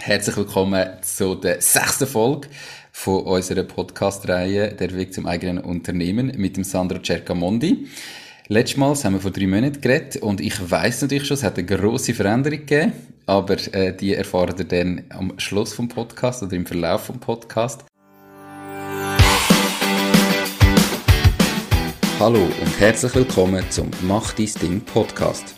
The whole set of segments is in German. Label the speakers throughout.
Speaker 1: Herzlich willkommen zu der sechsten Folge von unserer Podcast-Reihe Der Weg zum eigenen Unternehmen mit dem Sandro Cercamondi. Letztes Mal haben wir vor drei Monaten geredet und ich weiß natürlich schon, es hat eine grosse Veränderung gegeben, aber äh, die erfahrt ihr dann am Schluss vom Podcast oder im Verlauf vom Podcast. Hallo und herzlich willkommen zum Mach dein Ding Podcast.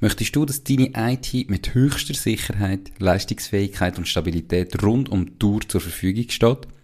Speaker 1: Möchtest du, dass deine IT mit höchster Sicherheit, Leistungsfähigkeit und Stabilität rund um die Tour zur Verfügung steht?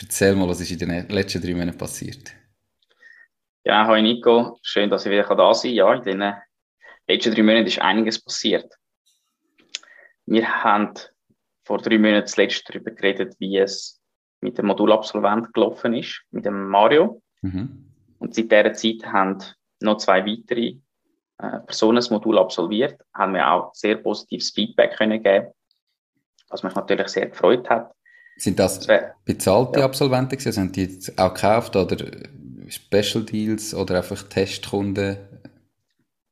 Speaker 1: Erzähl mal, was ist in den letzten drei Monaten passiert?
Speaker 2: Ja, hallo Nico. Schön, dass ich wieder da sein kann. Ja, in den letzten drei Monaten ist einiges passiert. Wir haben vor drei Monaten zuletzt darüber geredet, wie es mit dem Modulabsolvent gelaufen ist, mit dem Mario. Mhm. Und seit dieser Zeit haben noch zwei weitere äh, Personen das Modul absolviert, haben wir auch sehr positives Feedback können geben, was mich natürlich sehr gefreut hat.
Speaker 1: Sind das bezahlte ja. Absolventen gewesen? Also haben die jetzt auch gekauft oder Special Deals oder einfach Testkunden?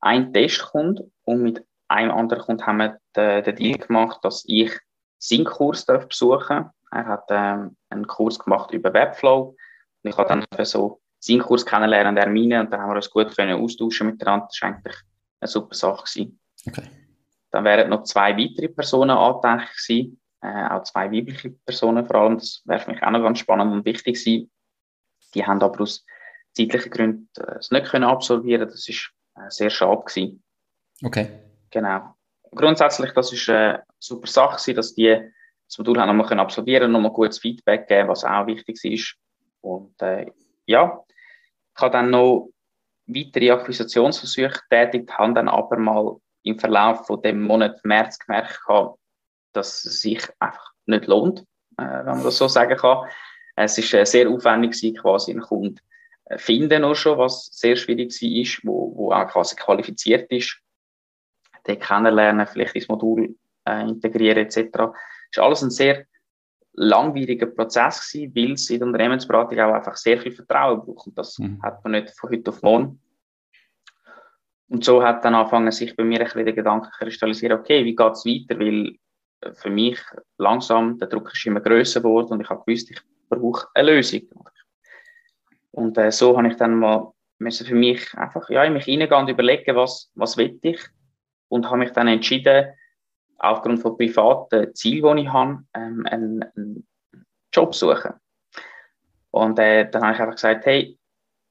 Speaker 2: Ein Testkunde und mit einem anderen Kunden haben wir den, den Deal gemacht, dass ich seinen Kurs besuchen darf. Er hat ähm, einen Kurs gemacht über Webflow und ich habe dann so seinen Kurs kennenlernen, der meine, und dann haben wir uns gut können austauschen miteinander. Das war eigentlich eine super Sache. Gewesen. Okay. Dann wären noch zwei weitere Personen angedacht gewesen äh, auch zwei weibliche Personen vor allem. Das wäre für mich auch noch ganz spannend und wichtig gewesen. Die haben aber aus zeitlichen Gründen äh, es nicht können absolvieren. Das ist äh, sehr schade gewesen.
Speaker 1: Okay.
Speaker 2: Genau. Grundsätzlich, das ist eine super Sache gewesen, dass die das Modul haben nochmal absolvieren, nochmal gutes Feedback geben, was auch wichtig ist. Und äh, ja, ich habe dann noch weitere Akquisitionsversuche tätigt, habe dann aber mal im Verlauf von dem Monat März gemerkt, dass es sich einfach nicht lohnt, äh, wenn man das so sagen kann. Es ist äh, sehr aufwendig gewesen, quasi einen Kunden äh, finden auch schon, was sehr schwierig war, wo, wo auch quasi qualifiziert ist. Den kennenlernen, vielleicht ins Modul äh, integrieren etc. Ist alles ein sehr langwieriger Prozess gewesen, weil es in der Unternehmensberatung auch einfach sehr viel Vertrauen braucht. Und das mhm. hat man nicht von heute auf morgen. Und so hat dann angefangen, sich bei mir ein bisschen der Gedanke kristallisieren, okay, wie geht es weiter? Weil für mich langsam, der Druck ist immer größer geworden und ich habe gewusst, ich brauche eine Lösung. Und äh, so habe ich dann mal für mich einfach ja, in mich hineingehen und überlegen, was, was will ich. Und habe mich dann entschieden, aufgrund von privaten Zielen, die ich habe, ähm, einen, einen Job zu suchen. Und äh, dann habe ich einfach gesagt, hey,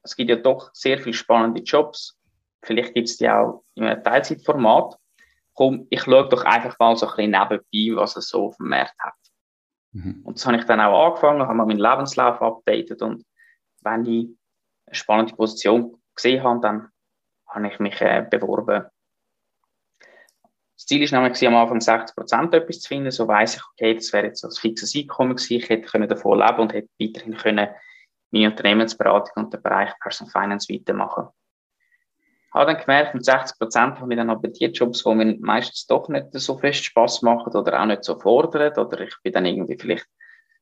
Speaker 2: es gibt ja doch sehr viele spannende Jobs. Vielleicht gibt es die auch in einem Teilzeitformat komm, ich schaue doch einfach mal so ein bisschen nebenbei, was es so auf dem Markt hat. Mhm. Und das habe ich dann auch angefangen, habe mal meinen Lebenslauf updated und wenn ich eine spannende Position gesehen habe, dann habe ich mich äh, beworben. Das Ziel war nämlich am Anfang 60% etwas zu finden, so weiss ich, okay, das wäre jetzt so ein fixes Einkommen gewesen, ich hätte davon leben und hätte weiterhin können meine Unternehmensberatung und den Bereich Personal Finance weitermachen habe dann gemerkt, mit 60 Prozent habe ich dann aber die Jobs, die mir meistens doch nicht so fest Spaß machen oder auch nicht so fordern oder ich bin dann irgendwie vielleicht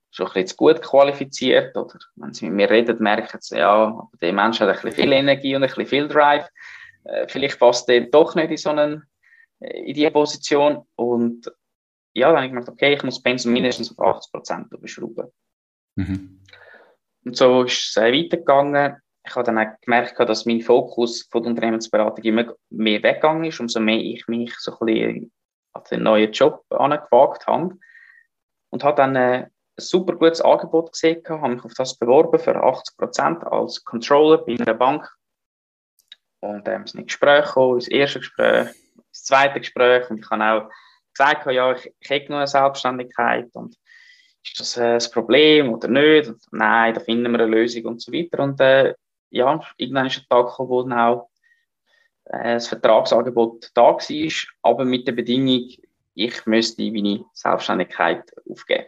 Speaker 2: schon ein bisschen zu gut qualifiziert oder wenn sie mit mir reden, merken sie, ja, der Mensch hat ein bisschen viel Energie und ein bisschen viel Drive. Äh, vielleicht passt der doch nicht in so einen, äh, in diese Position und ja, dann habe ich gedacht, okay, ich muss Pensum mindestens auf 80 Prozent beschrauben. Mhm. Und so ist es weitergegangen ich habe dann auch gemerkt, dass mein Fokus von der Unternehmensberatung immer mehr weggegangen ist, umso mehr ich mich so ein an den neuen Job angewagt habe. Und habe dann ein super gutes Angebot gesehen, habe mich auf das beworben für 80 Prozent als Controller bei einer Bank. Und ähm, sind in Gespräch gekommen, das erste Gespräch, das zweite Gespräch und ich habe auch gesagt, ja, ich, ich hätte noch eine Selbstständigkeit und ist das äh, das Problem oder nicht? Und, nein, da finden wir eine Lösung und so weiter. Und äh, ja, irgendwann ist ein Tag gekommen, wo dann auch äh, das Vertragsangebot da war, aber mit der Bedingung, ich müsste meine Selbstständigkeit aufgeben.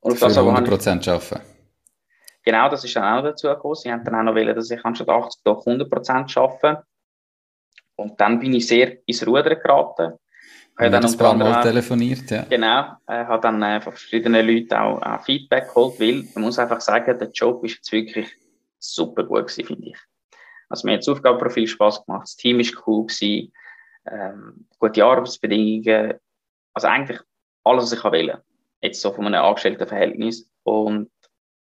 Speaker 1: Und auf Für das 100% arbeiten?
Speaker 2: Genau, das ist dann auch noch dazu gekommen. Sie haben dann auch noch wollen, dass ich anstatt 80 doch 100% arbeite. Und dann bin ich sehr ins Rudern geraten.
Speaker 1: Ich habe dann ein paar Mal telefoniert, ja.
Speaker 2: Genau, äh, habe dann äh, von verschiedenen Leuten auch, auch Feedback geholt, weil man muss einfach sagen, der Job ist jetzt wirklich super gut gewesen, finde ich. Also mir hat das Aufgabenprofil Spaß gemacht, das Team ist cool gewesen, ähm, gute Arbeitsbedingungen, also eigentlich alles, was ich wollte. Jetzt so von einem Angestelltenverhältnis. Und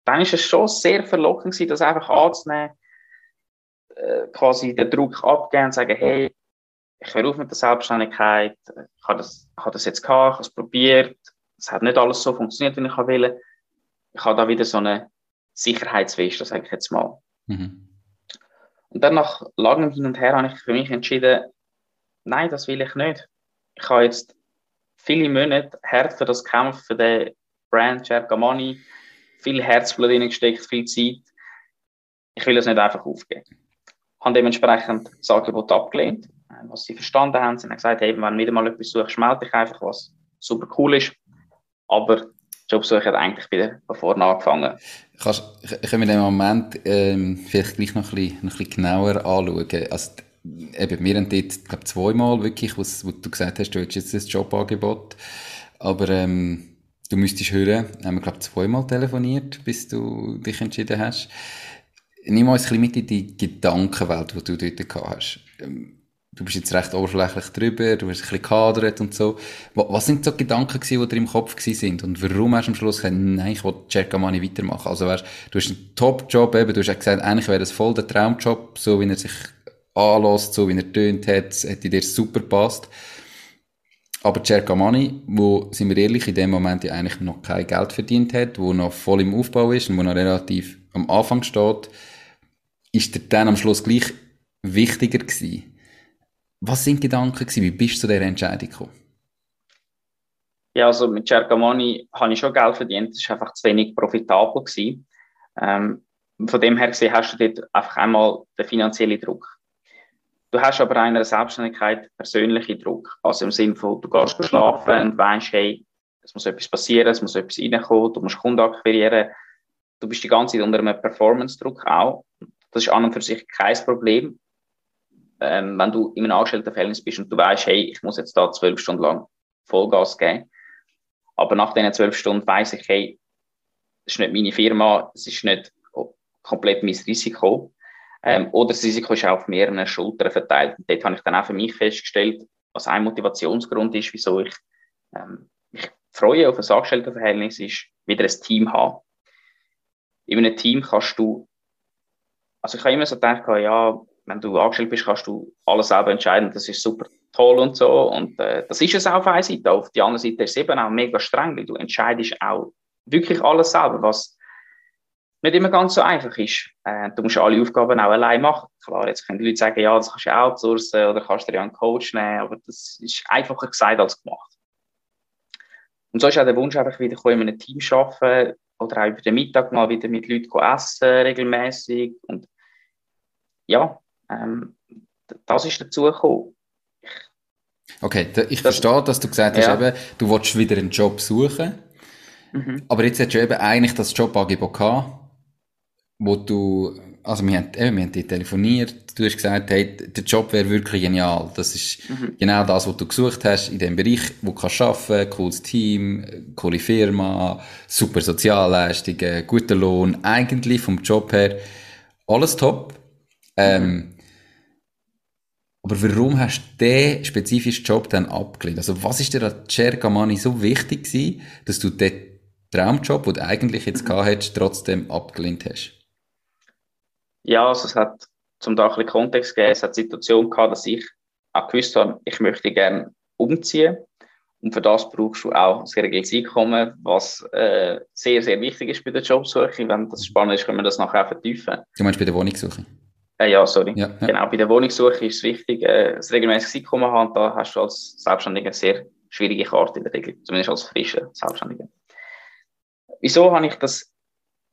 Speaker 2: dann ist es schon sehr verlockend gewesen, das einfach anzunehmen, äh, quasi den Druck abgeben und sagen, hey, ich höre auf mit der Selbstständigkeit, ich habe das, ich das jetzt gehabt, ich habe es probiert, es hat nicht alles so funktioniert, wie ich will. Ich habe da wieder so eine Sicherheitsweste, sage ich jetzt mal. Mhm. Und dann nach langem Hin und Her habe ich für mich entschieden, nein, das will ich nicht. Ich habe jetzt viele Monate hart für das Kampf, für den Brand Cercamani, viel Herzblut gesteckt, viel Zeit. Ich will es nicht einfach aufgeben. Ich habe dementsprechend das Angebot abgelehnt äh, was sie verstanden haben. Sie haben gesagt, hey, wenn du wieder mal etwas suchst, melde dich einfach, was super cool ist. Aber Jobsuche hat eigentlich wieder von vorne angefangen.
Speaker 1: Kannst, können wir den Moment ähm, vielleicht gleich noch ein bisschen, noch ein bisschen genauer anschauen? Also, eben, wir haben dort, glaube zweimal wirklich, wo, wo du gesagt hast, du hättest jetzt das Jobangebot. Aber ähm, du müsstest hören, haben wir, glaube zweimal telefoniert, bis du dich entschieden hast. Nimm uns ein bisschen mit in die Gedankenwelt, die du dort gehabt hast. Du bist jetzt recht oberflächlich drüber, du hast ein bisschen kadert und so. Was sind so die Gedanken gewesen, die dir im Kopf gewesen sind? Und warum hast du am Schluss gesagt, nein, ich will Cercamani weitermachen? Also weißt, du hast einen Top-Job eben, du hast gesagt, eigentlich wäre das voll der Traumjob, so wie er sich anlässt, so wie er tönt hat, hätte dir super gepasst. Aber Cercamani, wo, sind wir ehrlich, in dem Moment ja eigentlich noch kein Geld verdient hat, wo noch voll im Aufbau ist und wo noch relativ am Anfang steht, ist dir dann am Schluss gleich wichtiger gewesen, was sind die Gedanken gewesen? Wie bist du zu dieser Entscheidung gekommen?
Speaker 2: Ja, also mit Cercamoni habe ich schon Geld verdient. Das war einfach zu wenig profitabel gewesen. Ähm, von dem her gesehen hast du dort einfach einmal den finanziellen Druck. Du hast aber in einer Selbstständigkeit persönlichen Druck. Also im Sinne von, du gehst schlafen und weißt, hey, es muss etwas passieren, es muss etwas reinkommen, du musst Kunden akquirieren. Du bist die ganze Zeit unter einem Performance-Druck auch. Das ist an und für sich kein Problem ähm, wenn du in einem Angestelltenverhältnis bist und du weißt, hey, ich muss jetzt da zwölf Stunden lang Vollgas geben. Aber nach diesen zwölf Stunden weiß ich, hey, das ist nicht meine Firma, es ist nicht komplett mein Risiko. Ähm, oder das Risiko ist auch auf mehreren Schultern verteilt. Und dort habe ich dann auch für mich festgestellt, was ein Motivationsgrund ist, wieso ich ähm, mich freue auf ein Angestelltenverhältnis, ist wieder ein Team haben. In einem Team kannst du, also ich habe immer so gedacht, ja, wenn du angestellt bist, kannst du alles selber entscheiden. Das ist super toll und so. Und äh, das ist es auf einer Seite. Auf der anderen Seite ist es eben auch mega streng, weil du entscheidest auch wirklich alles selber, was nicht immer ganz so einfach ist. Äh, du musst alle Aufgaben auch allein machen. Klar, jetzt können die Leute sagen, ja, das kannst du outsourcen oder kannst du dir einen Coach nehmen, aber das ist einfacher gesagt als gemacht. Und so ist auch der Wunsch, einfach wieder in einem Team arbeiten oder auch über den Mittag mal wieder mit Leuten essen, regelmäßig und ja, ähm, das ist dazu gekommen.
Speaker 1: Okay, ich das, verstehe, dass du gesagt hast, ja. eben, du willst wieder einen Job suchen. Mhm. Aber jetzt hast du eben eigentlich das Jobangebot gehabt, wo du, also wir haben, eben, wir haben dir telefoniert, du hast gesagt, hey, der Job wäre wirklich genial. Das ist mhm. genau das, was du gesucht hast in dem Bereich, wo du kannst arbeiten, cooles Team, coole Firma, super Sozialleistungen, guter Lohn, eigentlich vom Job her alles top. Ähm, mhm. Aber warum hast du diesen spezifischen Job dann abgelehnt? Also was ist dir an Cergamani so wichtig gewesen, dass du den Traumjob, den du eigentlich jetzt gehabt hättest, trotzdem abgelehnt hast?
Speaker 2: Ja, also es hat zum da ein bisschen Kontext gegeben, es hat die Situation gehabt, dass ich auch gewusst habe, ich möchte gerne umziehen. Und für das brauchst du auch ein regeltes Einkommen, was äh, sehr, sehr wichtig ist bei der Jobsuche. Wenn das spannend ist, können wir das nachher vertiefen.
Speaker 1: Du meinst bei der Wohnungssuche?
Speaker 2: Äh, ja, sorry. Ja, ja. Genau, bei der Wohnungssuche ist es wichtig, äh, das regelmäßige Einkommen haben. Da hast du als Selbstständiger sehr schwierige Karte in der Regel, zumindest als frischer Selbstständiger. Wieso habe ich das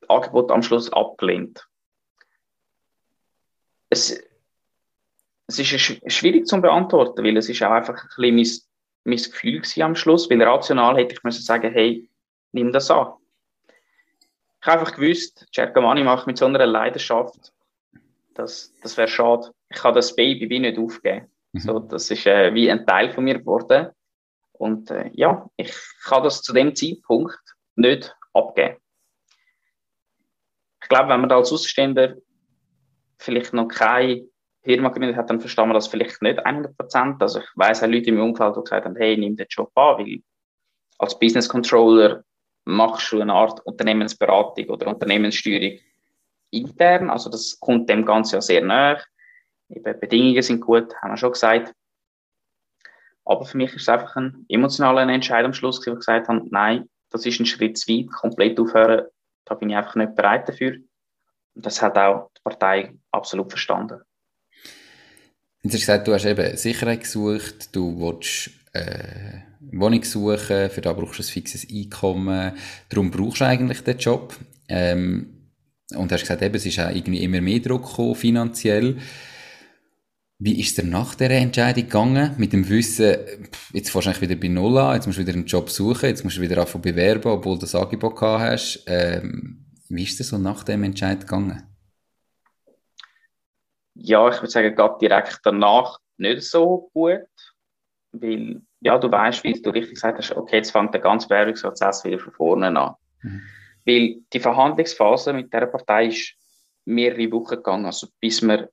Speaker 2: Angebot am Schluss abgelehnt? Es, es ist schwierig zu beantworten, weil es ist auch einfach ein bisschen mein, mein Gefühl am Schluss, weil rational hätte ich müssen sagen, hey, nimm das an. Ich habe einfach gewusst, Cercamani macht mit so einer Leidenschaft, das, das wäre schade. Ich kann das Baby wie nicht aufgeben. Mhm. So, das ist äh, wie ein Teil von mir geworden. Und äh, ja, ich kann das zu dem Zeitpunkt nicht abgeben. Ich glaube, wenn man da als Außenstehender vielleicht noch keine Firma gegründet hat, dann verstehen wir das vielleicht nicht 100 Prozent. Also ich weiß auch Leute im Umfeld, die gesagt haben, hey, nimm den Job an, weil als Business Controller machst du eine Art Unternehmensberatung oder Unternehmenssteuerung intern. Also das kommt dem Ganzen ja sehr nahe. Die Bedingungen sind gut, haben wir schon gesagt. Aber für mich ist es einfach ein emotionaler Entscheid am Schluss, wo ich gesagt habe, nein, das ist ein Schritt zu weit, komplett aufhören, da bin ich einfach nicht bereit dafür. Und das hat auch die Partei absolut verstanden.
Speaker 1: Jetzt hast du gesagt, du hast eben Sicherheit gesucht, du willst äh, Wohnung suchen, für da brauchst du ein fixes Einkommen, darum brauchst du eigentlich den Job. Ähm, und hast gesagt, eben, es ist auch irgendwie immer mehr Druck gekommen, finanziell. Wie ist es nach dieser Entscheidung gegangen? Mit dem Wissen, jetzt wahrscheinlich wieder bei Null an, jetzt musst du wieder einen Job suchen, jetzt musst du wieder anfangen bewerben, obwohl du das Angebot gehabt hast. Ähm, wie ist es so nach dem Entscheid gegangen?
Speaker 2: Ja, ich würde sagen, gerade direkt danach nicht so gut, weil, ja, du weißt, wie du richtig gesagt hast, okay, jetzt fängt der ganze Bewerbungsprozess wieder von vorne an. Mhm. Weil die Verhandlungsphase mit der Partei ist mehrere Wochen gegangen, also bis wir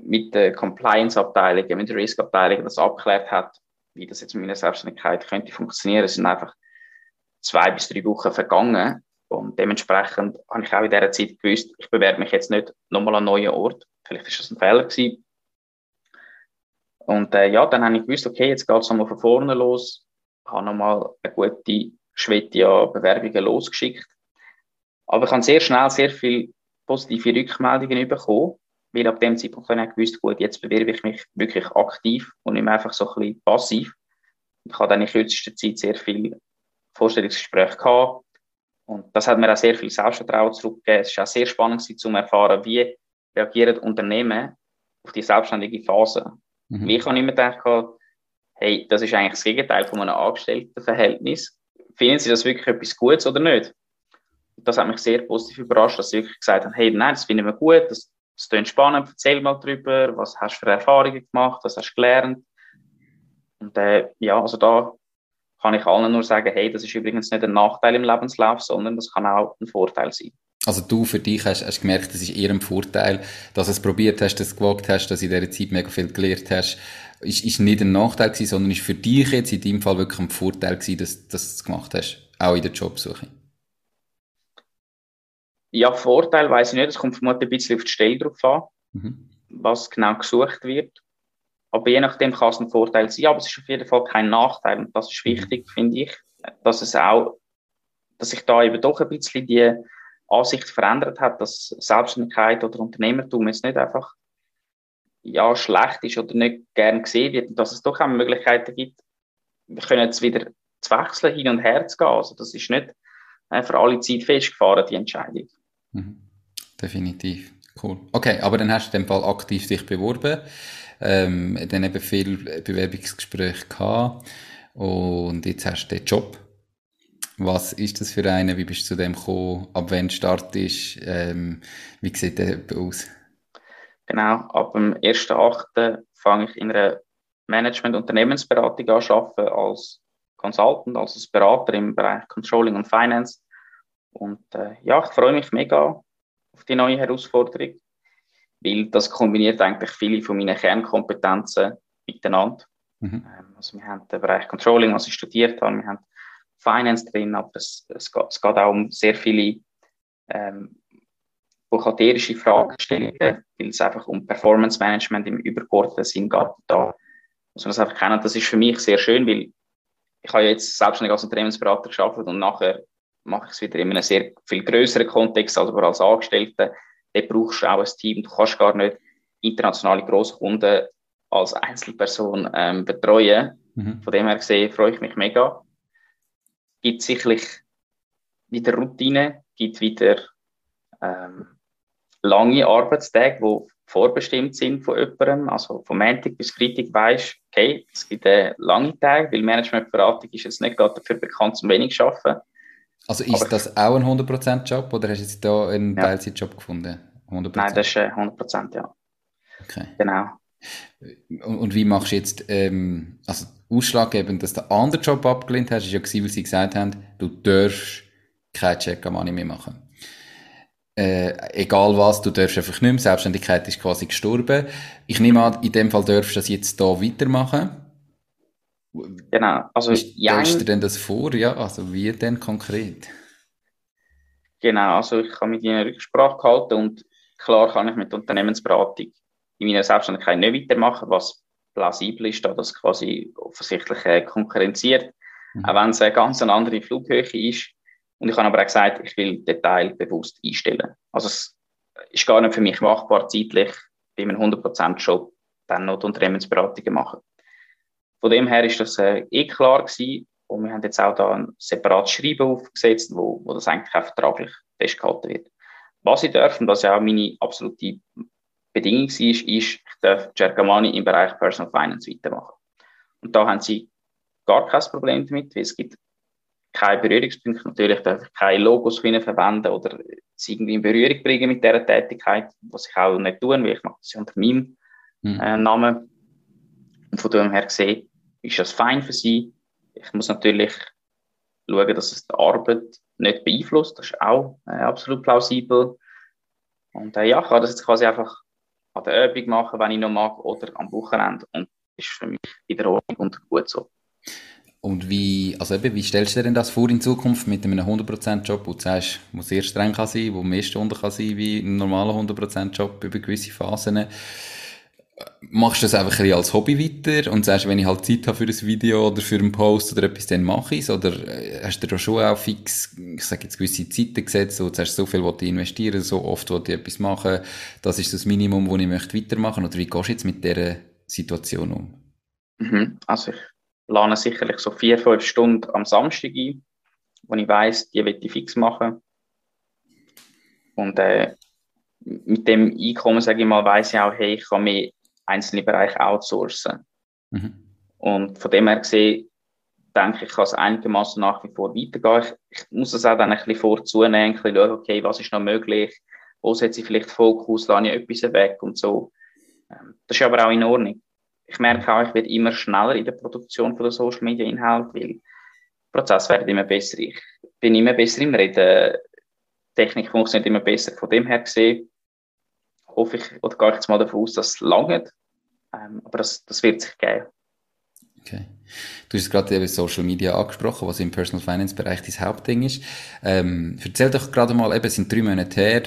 Speaker 2: mit der Compliance-Abteilung, mit der Risk-Abteilung das abgeklärt hat, wie das jetzt mit meiner Selbstständigkeit könnte funktionieren. Es sind einfach zwei bis drei Wochen vergangen und dementsprechend habe ich auch in dieser Zeit gewusst, ich bewerbe mich jetzt nicht nochmal an einen neuen Ort. Vielleicht ist das ein Fehler gewesen. Und äh, ja, dann habe ich gewusst, okay, jetzt geht es nochmal von vorne los. Ich habe nochmal eine gute Schwette an Bewerbungen losgeschickt. Aber ich habe sehr schnell sehr viele positive Rückmeldungen bekommen weil ab dem Zeitpunkt habe ich gewusst, gut, jetzt bewerbe ich mich wirklich aktiv und nicht mehr einfach so ein bisschen passiv. Ich habe dann in kürzester Zeit sehr viele Vorstellungsgespräche gehabt und das hat mir auch sehr viel Selbstvertrauen zurückgegeben. Es war auch sehr spannend zu erfahren, wie reagieren Unternehmen auf die selbstständige Phase. Mhm. Ich habe immer gedacht, hey, das ist eigentlich das Gegenteil von einem Angestelltenverhältnis. Finden Sie das wirklich etwas Gutes oder nicht? Das hat mich sehr positiv überrascht, dass sie wirklich gesagt haben, hey, nein, das finden wir gut, das es klingt spannend, erzähl mal drüber, was hast du für Erfahrungen gemacht, was hast du gelernt. Und äh, ja, also da kann ich allen nur sagen, hey, das ist übrigens nicht ein Nachteil im Lebenslauf, sondern das kann auch ein Vorteil sein.
Speaker 1: Also du für dich hast, hast gemerkt, das ist eher ein Vorteil, dass du es probiert hast, dass du es gewagt hast, dass du in dieser Zeit mega viel gelernt hast. Ist, ist nicht ein Nachteil gewesen, sondern ist für dich jetzt in deinem Fall wirklich ein Vorteil gewesen, dass, dass du es gemacht hast, auch in der Jobsuche.
Speaker 2: Ja, Vorteil weiß ich nicht. Es kommt vermutlich ein bisschen auf die Stelle drauf an, mhm. was genau gesucht wird. Aber je nachdem kann es ein Vorteil sein. Aber es ist auf jeden Fall kein Nachteil. Und das ist mhm. wichtig, finde ich, dass es auch, dass sich da eben doch ein bisschen die Ansicht verändert hat, dass Selbstständigkeit oder Unternehmertum jetzt nicht einfach ja, schlecht ist oder nicht gern gesehen wird und dass es doch auch Möglichkeiten gibt, wir können jetzt wieder zu wechseln, hin und her zu gehen. Also das ist nicht für alle Zeit festgefahren, die Entscheidung.
Speaker 1: Mhm. Definitiv. Cool. Okay, aber dann hast du in dem Fall aktiv dich beworben, ähm, dann eben viel Bewerbungsgespräche gehabt und jetzt hast du den Job. Was ist das für einen? Wie bist du zu dem gekommen? Ab wann Start ist? Ähm, wie sieht der aus?
Speaker 2: Genau, ab dem 1.8. fange ich in einer Management-Unternehmensberatung an arbeiten als Consultant, also als Berater im Bereich Controlling und Finance. Und äh, ja, ich freue mich mega auf die neue Herausforderung, weil das kombiniert eigentlich viele von meinen Kernkompetenzen miteinander. Mhm. Ähm, also wir haben den Bereich Controlling, was ich studiert habe, wir haben Finance drin, aber es, es, geht, es geht auch um sehr viele ähm, buchhalterische Fragestellungen, weil es einfach um Performance Management im übergeordneten Sinn geht. Da muss man das einfach kennen. Das ist für mich sehr schön, weil ich habe jetzt selbstständig als Unternehmensberater geschafft und nachher mache ich es wieder in einem sehr viel größeren Kontext, also als Angestellter. Dort brauchst du auch ein Team. Du kannst gar nicht internationale Großkunden als Einzelperson ähm, betreuen. Mhm. Von dem her gesehen freue ich mich mega. Gibt sicherlich wieder Routine, gibt wieder ähm, lange Arbeitstage, die vorbestimmt sind von jemandem. Also von Montag bis Freitag weisst okay, es gibt einen langen Tag, weil Managementberatung ist jetzt nicht gerade dafür bekannt, zum wenig zu arbeiten.
Speaker 1: Also ist Aber das auch ein 100%-Job oder hast du jetzt da einen ja. Teilzeitjob gefunden?
Speaker 2: 100%? Nein, das ist 100%, ja.
Speaker 1: Okay.
Speaker 2: Genau.
Speaker 1: Und, und wie machst du jetzt, ähm, also ausschlaggebend, dass du einen anderen Job abgelehnt hast, ist ja gewesen, weil sie gesagt haben, du darfst kein Check am Money mehr machen. Äh, egal was, du darfst einfach nicht mehr. Selbstständigkeit ist quasi gestorben. Ich nehme an, in dem Fall darfst du das jetzt hier weitermachen.
Speaker 2: Genau. Also,
Speaker 1: wie stellst du dir denn das vor? Ja, also wie denn konkret?
Speaker 2: Genau, also ich habe mit ihnen Rücksprache gehalten und klar kann ich mit Unternehmensberatung in meiner Selbstständigkeit nicht weitermachen, was plausibel ist, da das quasi offensichtlich äh, konkurrenziert, mhm. auch wenn es eine ganz andere Flughöhe ist. Und ich habe aber auch gesagt, ich will den Teil bewusst einstellen. Also es ist gar nicht für mich machbar, zeitlich bei einem 100%-Job dann noch die Unternehmensberatungen machen. Von dem her ist das äh, eh klar gewesen. Und wir haben jetzt auch da ein separates Schreiben aufgesetzt, wo, wo das eigentlich auch vertraglich festgehalten wird. Was ich darf, und das ja auch meine absolute Bedingung ist, ist, ich darf Gergamani im Bereich Personal Finance weitermachen. Und da haben sie gar kein Problem damit, weil es gibt keine Berührungspunkte. Natürlich darf ich keine Logos verwenden oder sie irgendwie in Berührung bringen mit dieser Tätigkeit, was ich auch nicht tun, weil ich mache das unter meinem mhm. äh, Namen. Und von dem her gesehen ist das fein für sie. Ich muss natürlich schauen, dass es die Arbeit nicht beeinflusst. Das ist auch äh, absolut plausibel. Und äh, ja, ich kann das jetzt quasi einfach an der Übung machen, wenn ich noch mag, oder am Wochenende. Und das ist für mich in der Ordnung und gut so.
Speaker 1: Und wie, also eben, wie stellst du dir denn das vor in Zukunft mit einem 100%-Job, wo du sagst, wo sehr streng kann sein, wo mehr Stunden kann sein wie ein normaler 100%-Job über gewisse Phasen? Machst du das einfach ein als Hobby weiter und sagst, wenn ich halt Zeit habe für ein Video oder für einen Post oder etwas, dann mache ich es? Oder äh, hast du da schon auch fix, ich sage jetzt gewisse Zeiten gesetzt, wo du sagst, so viel wollte ich investieren, so oft wollte ich etwas machen, das ist das Minimum, wo ich möchte weitermachen? Oder wie gehst du jetzt mit dieser Situation um?
Speaker 2: Mhm. Also ich plane sicherlich so vier, fünf Stunden am Samstag ein, wo ich weiß, die will ich fix machen. Und äh, mit dem Einkommen, sage ich mal, weiß ich auch, hey, ich kann mir einzelne Bereiche outsourcen. Mhm. Und von dem her gesehen, denke ich, kann es einigermaßen nach wie vor weitergehen. Ich, ich muss das auch dann ein bisschen vorzunehmen, ein bisschen schauen, okay, was ist noch möglich, wo setze ich vielleicht Fokus, lade ich etwas weg und so. Ähm, das ist aber auch in Ordnung ich merke auch, ich werde immer schneller in der Produktion von der Social Media Inhalt, weil der Prozess wird immer besser. Ich bin immer besser im Reden. Die Technik funktioniert immer besser. Von dem her gesehen, hoffe ich, oder gehe ich jetzt mal davon aus, dass es langt. Ähm, aber das, das wird sich geben.
Speaker 1: Okay. Du hast gerade eben Social Media angesprochen, was im Personal Finance Bereich dein Hauptding ist. Ähm, erzähl doch gerade mal, eben, es sind drei Monate her,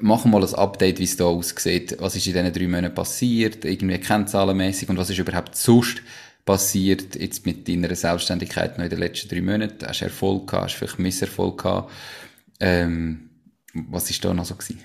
Speaker 1: Machen wir mal ein Update, wie es da aussieht. Was ist in diesen drei Monaten passiert? Irgendwie kennzahlenmäßig und was ist überhaupt sonst passiert jetzt mit deiner Selbstständigkeit noch in den letzten drei Monaten? Hast du Erfolg gehabt? Hast du vielleicht Misserfolg gehabt? Ähm, was ist da noch so gewesen?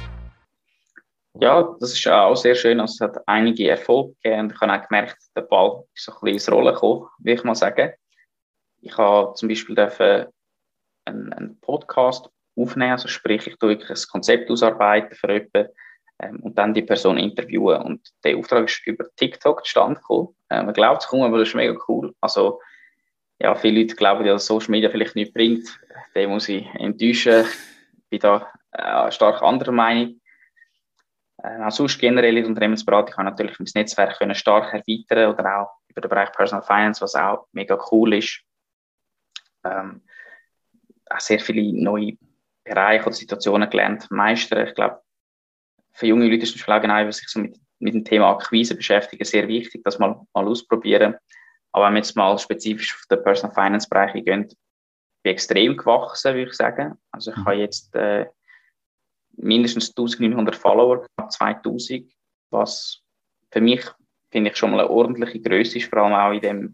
Speaker 2: Ja, das ist auch sehr schön. Also, es hat einige Erfolge gegeben ich habe auch gemerkt, der Ball ist so ein bisschen ins Rollen gekommen, wie ich mal sagen. Ich habe zum Beispiel einen, einen Podcast aufnehmen, also sprich, ich tue ein Konzept ausarbeiten für jemanden ähm, und dann die Person interviewen. Und der Auftrag ist über TikTok zustande gekommen. Äh, man glaubt es kaum, aber das ist mega cool. Also, ja, viele Leute glauben dass Social Media vielleicht nichts bringt. Den muss ich enttäuschen. Ich bin da äh, stark anderer Meinung. Äh, auch sonst generell in der Unternehmensberatung kann natürlich mein Netzwerk können stark erweitern oder auch über den Bereich Personal Finance, was auch mega cool ist. Ähm, auch sehr viele neue Bereiche oder Situationen gelernt meistern. Ich glaube, für junge Leute ist es auch genau, sich so mit, mit dem Thema Akquise beschäftigen, sehr wichtig, das mal, mal ausprobieren. Aber wenn wir jetzt mal spezifisch auf den Personal Finance Bereich gehen, bin extrem gewachsen, würde ich sagen. Also ich mhm. habe jetzt äh, mindestens 1900 Follower, 2000, was für mich, finde ich, schon mal eine ordentliche Größe ist, vor allem auch in, dem,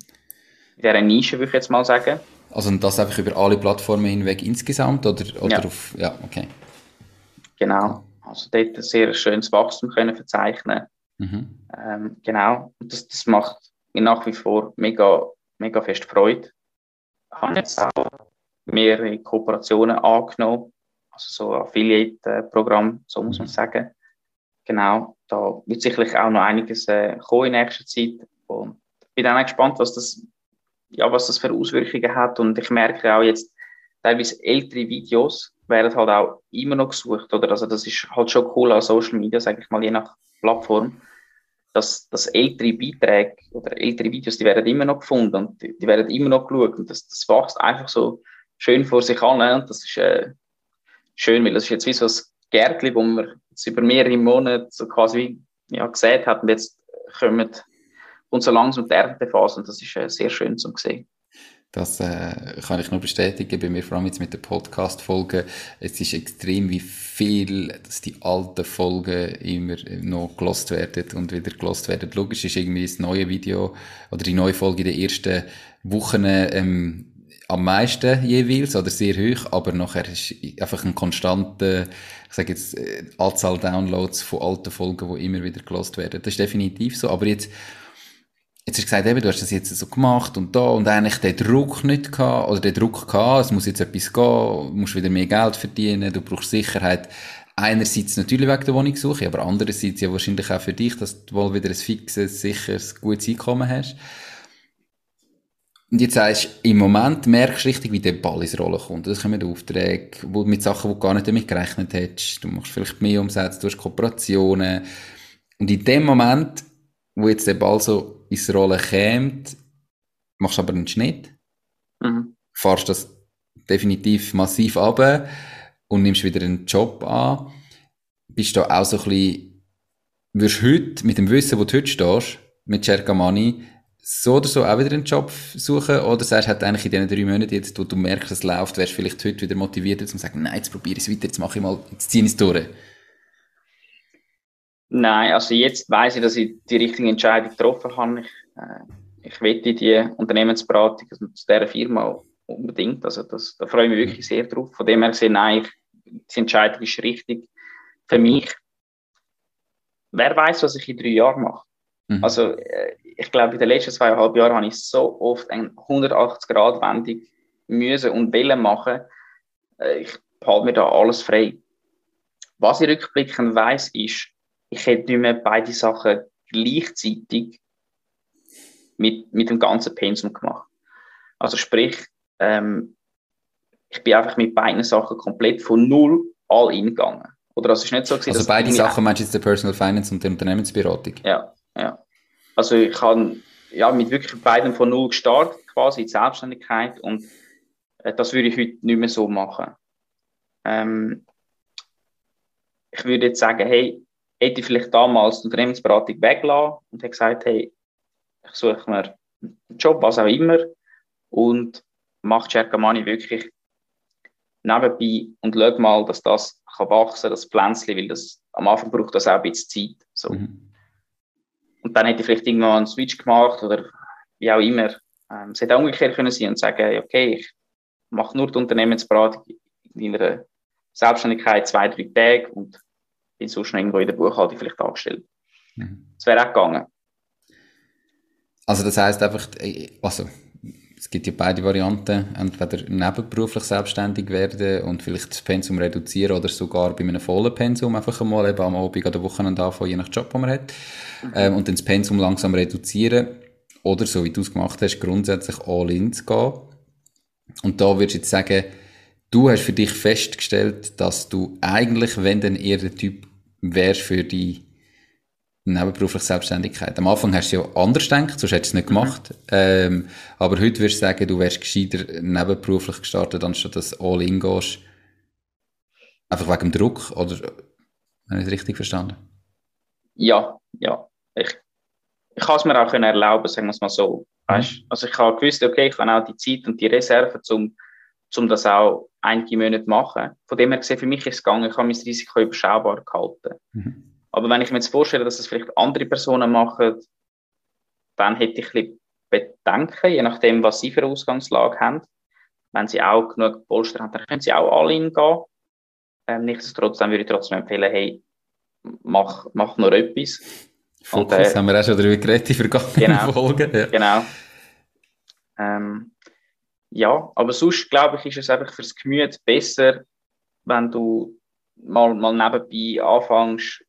Speaker 2: in dieser Nische, würde ich jetzt mal sagen.
Speaker 1: Also das einfach über alle Plattformen hinweg insgesamt oder, oder ja. auf, ja, okay.
Speaker 2: Genau, also dort ein sehr schönes Wachstum können verzeichnen. Mhm. Ähm, genau, und das, das macht mir nach wie vor mega, mega fest Freude. Ich habe jetzt auch mehrere Kooperationen angenommen, also so Affiliate-Programm, so muss man mhm. sagen. Genau, da wird sicherlich auch noch einiges äh, kommen in nächster Zeit und bin dann auch gespannt, was das, ja, was das für Auswirkungen hat und ich merke auch jetzt, teilweise ältere Videos werden halt auch immer noch gesucht, oder? Also das ist halt schon cool an Social Media, sage ich mal, je nach Plattform, dass, dass ältere Beiträge oder ältere Videos, die werden immer noch gefunden und die, die werden immer noch geschaut und das, das wächst einfach so schön vor sich an ne? und das ist äh, schön, weil das ist jetzt wie so ein Gärtchen, wo man jetzt über mehrere Monate so quasi ja, gesät hat und jetzt kommen und so langsam die Erntephase und das ist äh, sehr schön zu sehen.
Speaker 1: Das äh, kann ich nur bestätigen, bei mir vor allem jetzt mit den Podcast-Folgen. Es ist extrem, wie viel dass die alten Folgen immer noch gelost werden und wieder gelost werden. Logisch ist irgendwie das neue Video oder die neue Folge in den ersten Wochen ähm, am meisten jeweils oder sehr hoch, aber nachher ist einfach ein konstanter, ich sage jetzt, äh, Anzahl Downloads von alten Folgen, die immer wieder gelost werden. Das ist definitiv so. Aber jetzt Jetzt hast du gesagt, eben, du hast das jetzt so gemacht und da und eigentlich den Druck nicht gehabt, oder den Druck gehabt, es muss jetzt etwas gehen, du musst wieder mehr Geld verdienen, du brauchst Sicherheit. Einerseits natürlich wegen der Wohnungssuche, aber andererseits ja wahrscheinlich auch für dich, dass du wohl wieder ein fixes, sicheres, gutes Einkommen hast. Und jetzt sagst du, im Moment merkst du richtig, wie der Ball ins Rollen kommt. Das kommen Aufträge, wo, mit Sachen, wo du gar nicht damit gerechnet hättest. Du machst vielleicht mehr Umsätze, du hast Kooperationen. Und in dem Moment, wo jetzt der Ball so ins Rollen kommt, machst aber einen Schnitt, mhm. fahrst das definitiv massiv ab und nimmst wieder einen Job an, bist du auch so ein bisschen, wirst heute mit dem Wissen, wo du heute stehst, mit Cercamani, so oder so auch wieder einen Job suchen oder sagst du, halt eigentlich in diesen drei Monaten jetzt, wo du merkst, es läuft, wärst du vielleicht heute wieder motiviert, um zu sagen, nein, jetzt probiere ich es weiter, jetzt mache ich mal, jetzt ziehe ich es durch?
Speaker 2: Nein, also jetzt weiß ich, dass ich die richtige Entscheidung getroffen habe. Ich, äh, ich wette die Unternehmensberatung also zu dieser Firma unbedingt. Also das, da freue ich mich wirklich sehr drauf. Von dem her gesehen, nein, ich, die Entscheidung ist richtig für mich. Wer weiß, was ich in drei Jahren mache? Mhm. Also äh, ich glaube, in den letzten zweieinhalb Jahren habe ich so oft eine 180-Grad-Wendung müssen und wollen machen. Äh, ich halte mir da alles frei. Was ich rückblickend weiß, ist, ich hätte nicht mehr beide Sachen gleichzeitig mit, mit dem ganzen Pensum gemacht. Also sprich, ähm, ich bin einfach mit beiden Sachen komplett von null all in gegangen. Oder das ist nicht so
Speaker 1: gewesen, Also beide Sachen meinst du jetzt der Personal Finance und der Unternehmensberatung?
Speaker 2: Ja, ja. Also ich habe ja, mit wirklich beiden von null gestartet, quasi in Selbstständigkeit und äh, das würde ich heute nicht mehr so machen. Ähm, ich würde jetzt sagen, hey, hätte ich vielleicht damals die Unternehmensberatung weggelassen und hätte gesagt, hey, ich suche mir einen Job, was auch immer, und mache Cercamani wirklich nebenbei und schau mal, dass das kann wachsen das Pflänzchen, weil das, am Anfang braucht das auch ein bisschen Zeit. So. Mhm. Und dann hätte ich vielleicht irgendwann einen Switch gemacht oder wie auch immer. Ähm, es hätte auch umgekehrt können sein und sagen, okay, ich mache nur die Unternehmensberatung in einer Selbstständigkeit zwei, drei Tage und bin sonst noch irgendwo in der Buchhaltung vielleicht angestellt. Mhm. Das wäre auch gegangen.
Speaker 1: Also das heißt einfach, äh, also es gibt ja beide Varianten, entweder nebenberuflich selbstständig werden und vielleicht das Pensum reduzieren oder sogar bei einem vollen Pensum einfach einmal eben am Abend oder Wochenende anfangen, je nach Job, den man hat, mhm. ähm, und dann das Pensum langsam reduzieren oder so wie du es gemacht hast, grundsätzlich all in zu gehen. Und da würdest du jetzt sagen, du hast für dich festgestellt, dass du eigentlich, wenn dann eher der Typ wärst für die nebenberufliche Selbstständigkeit. Am Anfang hast du ja anders gedacht, sonst hättest du es nicht gemacht. Mhm. Ähm, aber heute würdest du sagen, du wärst gescheiter nebenberuflich gestartet, anstatt dass du all in gehst. Einfach wegen dem Druck, oder Habe ich es richtig verstanden?
Speaker 2: Ja, ja. Ich, ich kann es mir auch erlauben, sagen wir es mal so. Weißt? Also ich habe gewusst, okay, ich habe auch die Zeit und die Reserve, um, um das auch einige Monate zu machen. Von dem her gesehen, für mich ist es gegangen, ich habe mein Risiko überschaubar gehalten. Mhm. Aber wenn ich mir jetzt vorstelle, dass das vielleicht andere Personen machen, dann hätte ich ein bisschen Bedenken, je nachdem, was sie für eine Ausgangslage haben. Wenn sie auch genug Polster haben, dann können sie auch alle hingehen. Ähm, nichtsdestotrotz würde ich trotzdem empfehlen, hey, mach, mach noch etwas.
Speaker 1: Fokus und, äh, haben wir auch schon darüber geredet in vergangenen
Speaker 2: genau,
Speaker 1: Folgen.
Speaker 2: Ja. Genau. Ähm, ja, aber sonst glaube ich, ist es einfach fürs Gemüt besser, wenn du mal, mal nebenbei anfängst,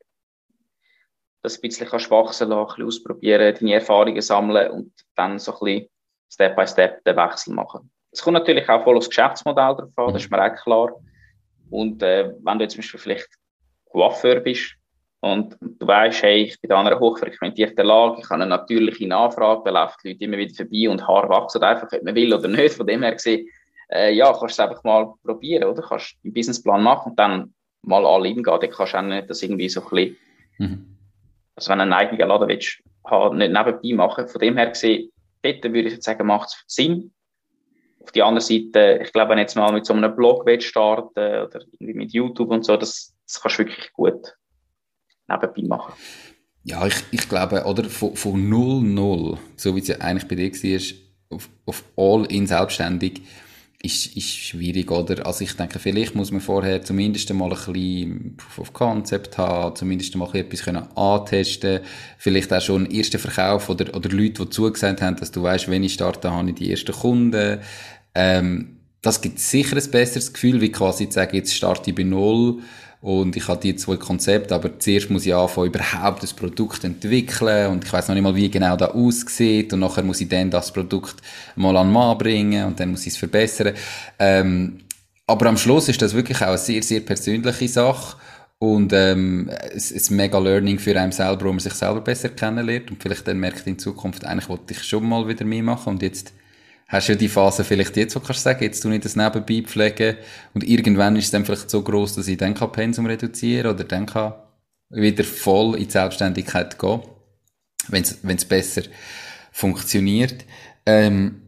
Speaker 2: das ein bisschen kannst wachsen lassen, ein bisschen ausprobieren, deine Erfahrungen sammeln und dann so ein bisschen Step by Step den Wechsel machen. Es kommt natürlich auch voll aufs Geschäftsmodell drauf an, das ist mir auch klar. Und äh, wenn du jetzt zum Beispiel vielleicht Coiffeur bist und du weißt, hey, ich bin an einer hochfrequentierten Lage, ich habe eine natürliche Nachfrage, da laufen die Leute immer wieder vorbei und Haar wachsen einfach, ob man will oder nicht. Von dem her gesehen, äh, ja, kannst du es einfach mal probieren, oder? Kannst einen Businessplan machen und dann mal alle hingehen. Dann kannst du auch nicht das irgendwie so ein bisschen, mhm. Also wenn du einen eigenen Laden willst, nicht nebenbei machen. Von dem her gesehen, dort würde ich jetzt sagen, macht es Sinn. Auf die andere Seite, ich glaube, wenn jetzt mal mit so einem Blog willst starten oder irgendwie mit YouTube und so, das, das kannst du wirklich gut nebenbei machen.
Speaker 1: Ja, ich, ich glaube, oder von, von 0-0, so wie es ja eigentlich bei dir war, auf, auf all in selbstständig, ist, ist schwierig, oder? Also ich denke, vielleicht muss man vorher zumindest mal ein bisschen Proof of Concept haben, zumindest mal etwas können antesten, vielleicht auch schon einen ersten Verkauf oder, oder Leute, die zugesagt haben, dass du weißt, wenn ich starte, habe ich die ersten Kunden. Ähm, das gibt sicher ein besseres Gefühl, wie quasi zu sagen, jetzt starte ich bei Null und ich habe die zwei Konzepte, aber zuerst muss ich anfangen, überhaupt das Produkt entwickeln. Und ich weiß noch nicht mal, wie genau das aussieht. Und nachher muss ich dann das Produkt mal an den Mann bringen und dann muss ich es verbessern. Ähm, aber am Schluss ist das wirklich auch eine sehr, sehr persönliche Sache. Und ähm, es ist mega Learning für einen selber, wo man sich selber besser kennenlernt. Und vielleicht dann merkt in Zukunft, eigentlich wollte ich schon mal wieder mehr machen. Und jetzt hast du ja die Phase vielleicht jetzt, wo kannst du sagen, jetzt tue ich das nebenbei pflegen? Und irgendwann ist es dann vielleicht so groß, dass ich dann kann Pensum reduzieren oder dann kann wieder voll in die Selbstständigkeit gehen, wenn es besser funktioniert. Ähm,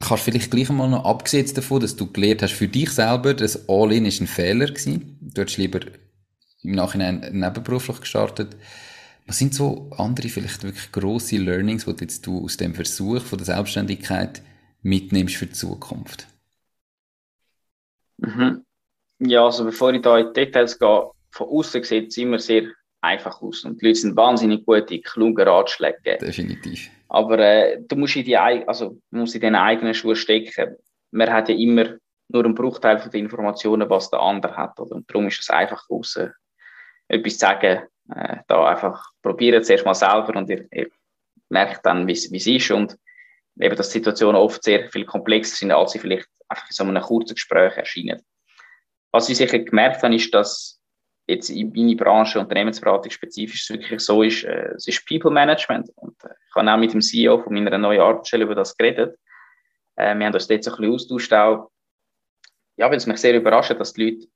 Speaker 1: kannst du vielleicht gleich mal noch, abgesehen davon, dass du gelernt hast für dich selber, dass All-In ein Fehler gewesen, du hättest lieber im Nachhinein nebenberuflich gestartet, was sind so andere vielleicht wirklich grosse Learnings, die jetzt du aus dem Versuch von der Selbstständigkeit mitnimmst für die Zukunft?
Speaker 2: Mhm. Ja, also bevor ich da in die Details gehe, von außen sieht es immer sehr einfach aus und die Leute sind wahnsinnig gute, kluge Ratschläge.
Speaker 1: Definitiv.
Speaker 2: Aber äh, du musst in die, also, musst in deine eigenen Schuhe stecken. Man hat ja immer nur einen Bruchteil von den Informationen, was der andere hat. Oder? Und darum ist es einfach außen etwas zu sagen, äh, da einfach probieren es erstmal selber und ihr, ihr merkt dann, wie es ist. Und eben, dass Situationen oft sehr viel komplexer sind, als sie vielleicht einfach in so einem kurzen Gespräch erscheinen. Was ich sicher gemerkt habe, ist, dass jetzt in meiner Branche, Unternehmensberatung spezifisch, wirklich so ist, äh, es ist People Management. Und äh, ich habe auch mit dem CEO von meiner neuen Arbeitsstelle über das geredet. Äh, wir haben uns dort so ein bisschen austauscht, auch, ja, weil es mich sehr überrascht, dass die Leute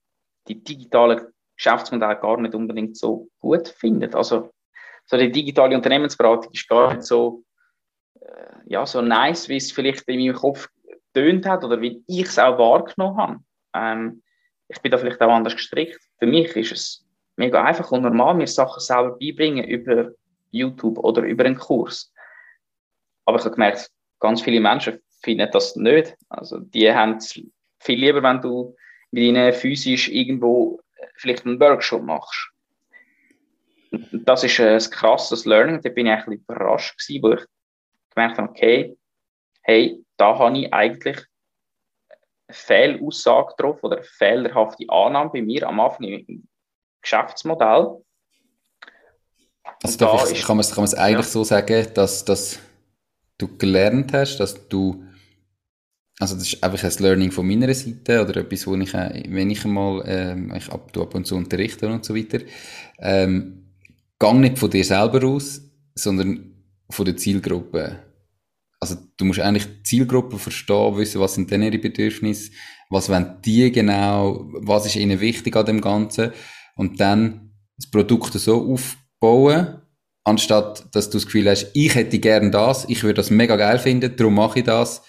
Speaker 2: die digitalen Geschäftsmodelle gar nicht unbedingt so gut finden. Also, so die digitale Unternehmensberatung ist gar nicht so ja, so nice, wie es vielleicht in meinem Kopf tönt hat oder wie ich es auch wahrgenommen habe. Ähm, ich bin da vielleicht auch anders gestrickt. Für mich ist es mega einfach und normal, mir Sachen selber beibringen über YouTube oder über einen Kurs. Aber ich habe gemerkt, ganz viele Menschen finden das nicht. Also die haben es viel lieber, wenn du mit ihnen physisch irgendwo äh, vielleicht einen Workshop machst. das ist ein krasses Learning. Da bin ich eigentlich überrascht gewesen, wo ich gemerkt habe, okay, hey, da habe ich eigentlich eine Fehlaussage drauf oder eine fehlerhafte Annahme bei mir am Anfang im Geschäftsmodell.
Speaker 1: Also da ich, kann man es eigentlich ja. so sagen, dass, dass du gelernt hast, dass du also das ist einfach ein Learning von meiner Seite oder etwas, wo ich, wenn ich mal ähm, ich ab, ab und zu unterrichte und so weiter, ähm, gang nicht von dir selber aus, sondern von der Zielgruppe. Also du musst eigentlich die Zielgruppe verstehen, wissen, was sind denn ihre Bedürfnisse, was wollen die genau, was ist ihnen wichtig an dem Ganzen und dann das Produkt so aufbauen, anstatt dass du das Gefühl hast, ich hätte gern das, ich würde das mega geil finden, darum mache ich das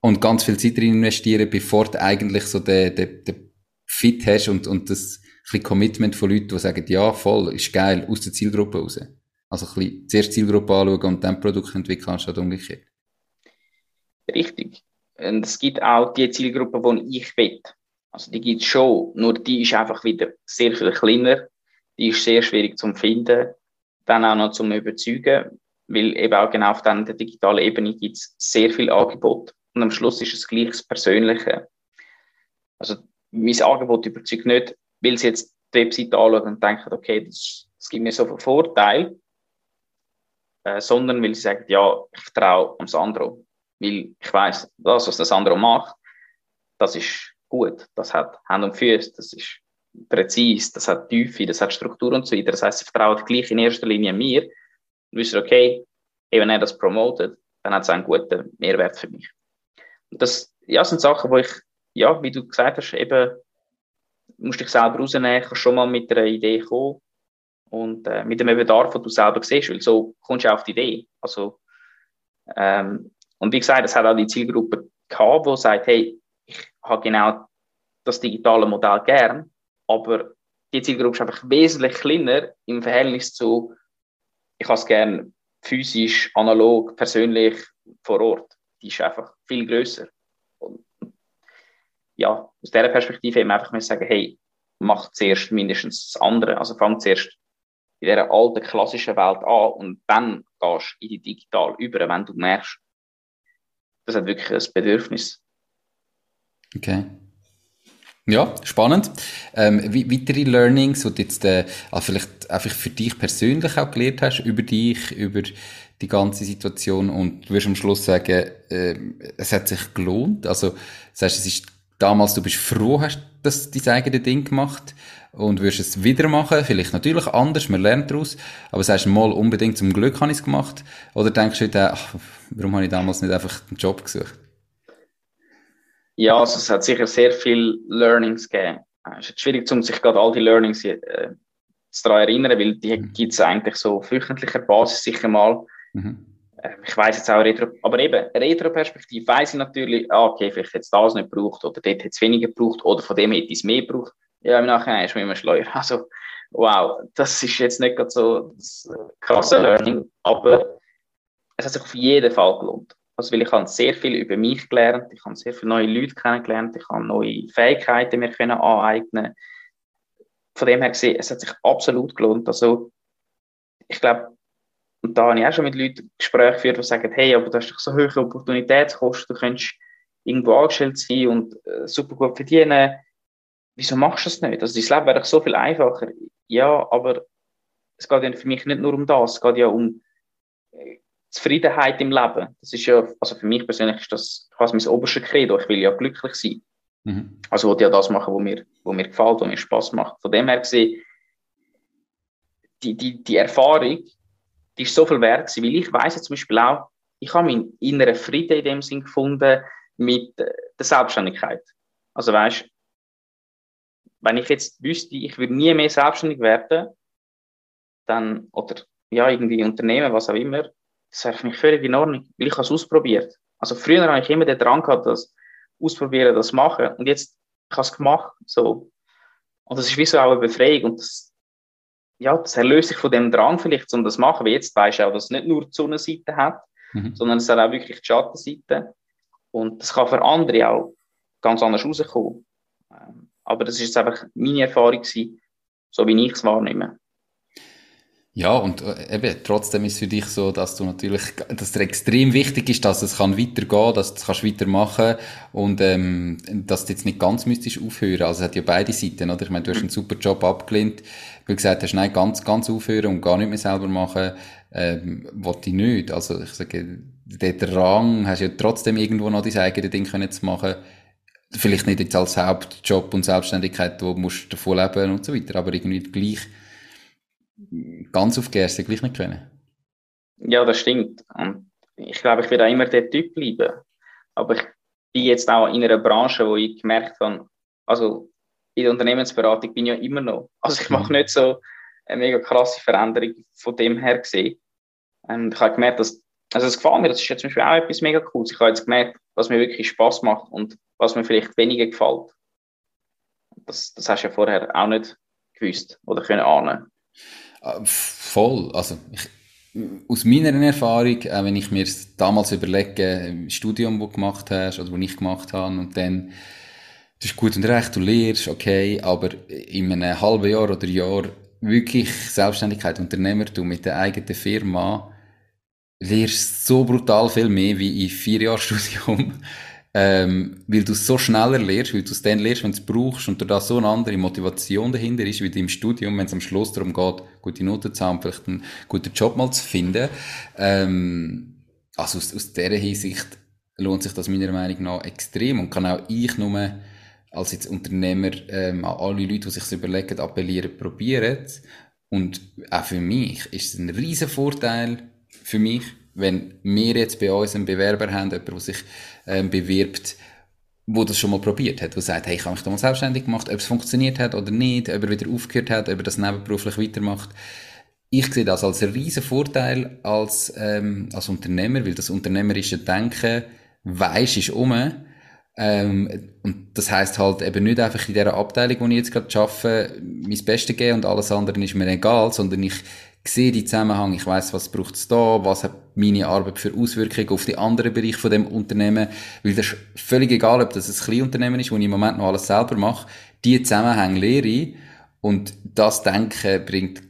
Speaker 1: und ganz viel Zeit rein investieren, bevor du eigentlich so den, den, den Fit hast und, und das ein Commitment von Leuten, die sagen, ja, voll, ist geil, aus der Zielgruppe raus. Also ein bisschen zuerst Zielgruppe anschauen und dann Produkt entwickeln, anstatt umgekehrt.
Speaker 2: Richtig. Und es gibt auch die Zielgruppe, die ich will. Also die gibt es schon, nur die ist einfach wieder sehr viel kleiner. Die ist sehr schwierig zu finden, dann auch noch zum Überzeugen, weil eben auch genau auf der digitalen Ebene gibt es sehr viel Angebot und am Schluss ist es gleich das Persönliche. Also mein Angebot überzeugt nicht, weil sie jetzt die Webseite anschauen und denken, okay, das, das gibt mir so viel Vorteil, äh, sondern weil sie sagen, ja, ich vertraue am Sandro, weil ich weiß, das, was der Sandro macht, das ist gut, das hat Hand und Füße, das ist präzise, das hat Tiefe, das hat Struktur und so weiter. Das heißt, sie vertrauen gleich in erster Linie mir und wissen, okay, wenn er das promotet, dann hat es einen guten Mehrwert für mich. Und das ja, sind Sachen, wo ich, ja, wie du gesagt hast, eben musst dich selber rausnehmen, kannst schon mal mit einer Idee kommen und äh, mit dem Bedarf, den du selber siehst, weil so kommst du auf die Idee. Also, ähm, und wie gesagt, es hat auch die Zielgruppe gehabt, die sagt, hey, ich habe genau das digitale Modell gern, aber die Zielgruppe ist einfach wesentlich kleiner im Verhältnis zu, ich habe es gern physisch, analog, persönlich vor Ort. Die ist einfach viel größer. Ja, aus dieser Perspektive eben einfach sagen, hey, mach zuerst mindestens das andere. Also fang zuerst in dieser alten klassischen Welt an und dann gehst du in die digital über, wenn du merkst, das hat wirklich ein Bedürfnis.
Speaker 1: Okay. Ja, spannend. Ähm, weitere Learnings, die du jetzt äh, also vielleicht einfach für dich persönlich auch gelernt hast, über dich, über die ganze Situation und du wirst am Schluss sagen, äh, es hat sich gelohnt. Also, das heißt, es ist damals, du bist froh, hast das dein eigenes Ding gemacht und wirst es wieder machen, vielleicht natürlich anders, man lernt daraus, aber sagst mal unbedingt zum Glück habe ich es gemacht oder denkst du wieder, ach, warum habe ich damals nicht einfach einen Job gesucht?
Speaker 2: Ja, also es hat sicher sehr viel Learnings gegeben. Es ist schwierig, um sich gerade all die Learnings äh, daran erinnern, weil die mhm. gibt es eigentlich so auf wöchentlicher Basis sicher mal. Mhm. Äh, ich weiß jetzt auch Retro, aber eben, Retro-Perspektive weiß ich natürlich, ah, okay, vielleicht hätte es das nicht gebraucht oder dort hätte es weniger gebraucht oder von dem hätte ich es mehr gebraucht. Ja, im Nachhinein ist mir immer schleuer. Also, wow, das ist jetzt nicht gerade so das äh, krasse Learning, aber es hat sich auf jeden Fall gelohnt. Also, weil ich habe sehr viel über mich gelernt, ich habe sehr viele neue Leute kennengelernt, ich habe neue Fähigkeiten mir können aneignen. Von dem her gesehen, es hat sich absolut gelohnt. Also, ich glaube, und da habe ich auch schon mit Leuten Gespräche geführt, die sagen, hey, aber du hast doch so hohe Opportunitätskosten, du könntest irgendwo angestellt sein und äh, super gut verdienen. Wieso machst du das nicht? Also, dein Leben wäre doch so viel einfacher. Ja, aber es geht ja für mich nicht nur um das, es geht ja um äh, Zufriedenheit im Leben, das ist ja, also für mich persönlich ist das quasi mein oberstes Credo. Ich will ja glücklich sein. Mhm. Also ich will ja das machen, was mir, wo mir gefällt, was mir Spaß macht. Von dem her gesehen, die, die, die Erfahrung, die ist so viel wert gewesen, weil ich weiß zum Beispiel auch, ich habe meinen inneren Frieden in dem Sinn gefunden mit äh, der Selbstständigkeit. Also weißt, wenn ich jetzt wüsste, ich würde nie mehr selbstständig werden, dann, oder ja, irgendwie Unternehmen, was auch immer, das wäre für mich völlig in Ordnung, weil ich es ausprobiert. Also früher habe ich immer den Drang gehabt, das ausprobieren, das machen. Und jetzt ich habe es gemacht. So. Und das ist wie so auch eine Befreiung. Und das, ja, das erlöst sich von dem Drang vielleicht, um das zu machen. Weil jetzt weißt du auch, dass es nicht nur die Sonnenseite hat, mhm. sondern es hat auch wirklich die Schattenseite. Und das kann für andere auch ganz anders rauskommen. Ähm, aber das ist jetzt einfach meine Erfahrung gewesen, so wie ich es wahrnehme.
Speaker 1: Ja, und äh, eben, trotzdem ist es für dich so, dass du natürlich, dass dir extrem wichtig ist, dass es kann weitergehen, dass du es kannst weitermachen und ähm, dass du jetzt nicht ganz müsstest aufhören. Also es hat ja beide Seiten, oder? Ich meine, du hast einen super Job abgelehnt, weil du gesagt hast, nein, ganz, ganz aufhören und gar nicht mehr selber machen, ähm, wollte ich nicht. Also ich sage, der Drang hast ja trotzdem irgendwo noch dein eigenes Ding können zu machen. Vielleicht nicht jetzt als Hauptjob und Selbstständigkeit, wo musst du davon leben und so weiter, aber irgendwie gleich ganz auf Gerste gleich nicht können.
Speaker 2: Ja, das stimmt. Und ich glaube, ich werde auch immer der Typ bleiben. Aber ich bin jetzt auch in einer Branche, wo ich gemerkt habe, also in der Unternehmensberatung bin ich ja immer noch. Also ich mache mhm. nicht so, eine mega krasse Veränderung von dem her gesehen. Und ich habe gemerkt, dass, also es gefällt mir, das ist jetzt zum Beispiel auch etwas mega Cooles. Ich habe jetzt gemerkt, was mir wirklich Spaß macht und was mir vielleicht weniger gefällt. Das, das hast du ja vorher auch nicht gewusst oder können ahnen.
Speaker 1: Ah, voll. Also ich, aus meiner Erfahrung, auch wenn ich mir damals überlege, im Studium, das du gemacht hast oder wo ich gemacht habe und dann das ist gut und recht, du lehrst, okay, aber in einem halben Jahr oder Jahr wirklich Selbstständigkeit, Unternehmertum mit der eigenen Firma, lernst so brutal viel mehr wie in vier Jahren Studium ähm, weil du es so schneller lernst, weil du es dann lernst, wenn du es brauchst und da so eine andere Motivation dahinter ist, wie im Studium, wenn es am Schluss darum geht, gute Noten zu haben, vielleicht einen guten Job mal zu finden. Ähm, also aus, aus dieser Hinsicht lohnt sich das meiner Meinung nach extrem und kann auch ich nur als jetzt Unternehmer ähm, an alle Leute, die sich überlegen, appellieren, probieren. Und auch für mich ist es ein riesen Vorteil für mich, wenn wir jetzt bei uns einen Bewerber haben, jemand, der sich ähm, bewirbt, wo das schon mal probiert hat, wo sagt, hey, ich habe mich da mal selbstständig gemacht, ob es funktioniert hat oder nicht, ob er wieder aufgehört hat, ob er das nebenberuflich weitermacht. Ich sehe das als einen riesen Vorteil als, ähm, als Unternehmer, weil das unternehmerische Denken weisst ist um. Ähm, und das heißt halt eben nicht einfach in dieser Abteilung, wo ich jetzt gerade arbeite, mein Bestes geben und alles andere ist mir egal, sondern ich sehe die Zusammenhang, ich weiß, was braucht es da, was hat meine Arbeit für Auswirkungen auf die anderen Bereiche von dem Unternehmen, weil das ist völlig egal, ob das ein Kleinunternehmen ist, wo ich im Moment noch alles selber mache, die Zusammenhänge lehre ich und das Denken bringt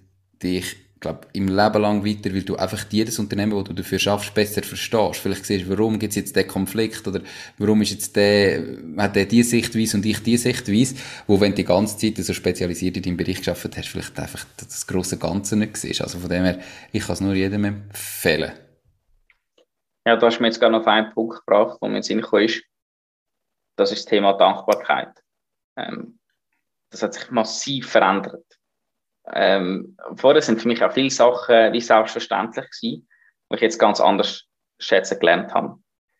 Speaker 1: dich glaube, im Leben lang weiter, weil du einfach jedes Unternehmen, das du dafür schaffst, besser verstehst. Vielleicht siehst du, warum gibt es jetzt den Konflikt oder warum ist jetzt der, hat der diese Sichtweise und ich diese Sichtweise, wo wenn du die ganze Zeit so spezialisiert in deinem Bereich geschafft hast, vielleicht einfach das große Ganze nicht siehst. Also von dem her, ich kann es nur jedem empfehlen.
Speaker 2: Ja, da hast du mir jetzt gerade noch auf einen Punkt gebracht, wo mir jetzt gekommen ist. Das ist das Thema Dankbarkeit. Ähm, das hat sich massiv verändert. Ähm, vorher sind für mich auch viele Sachen wie selbstverständlich gewesen, die ich jetzt ganz anders schätzen gelernt habe.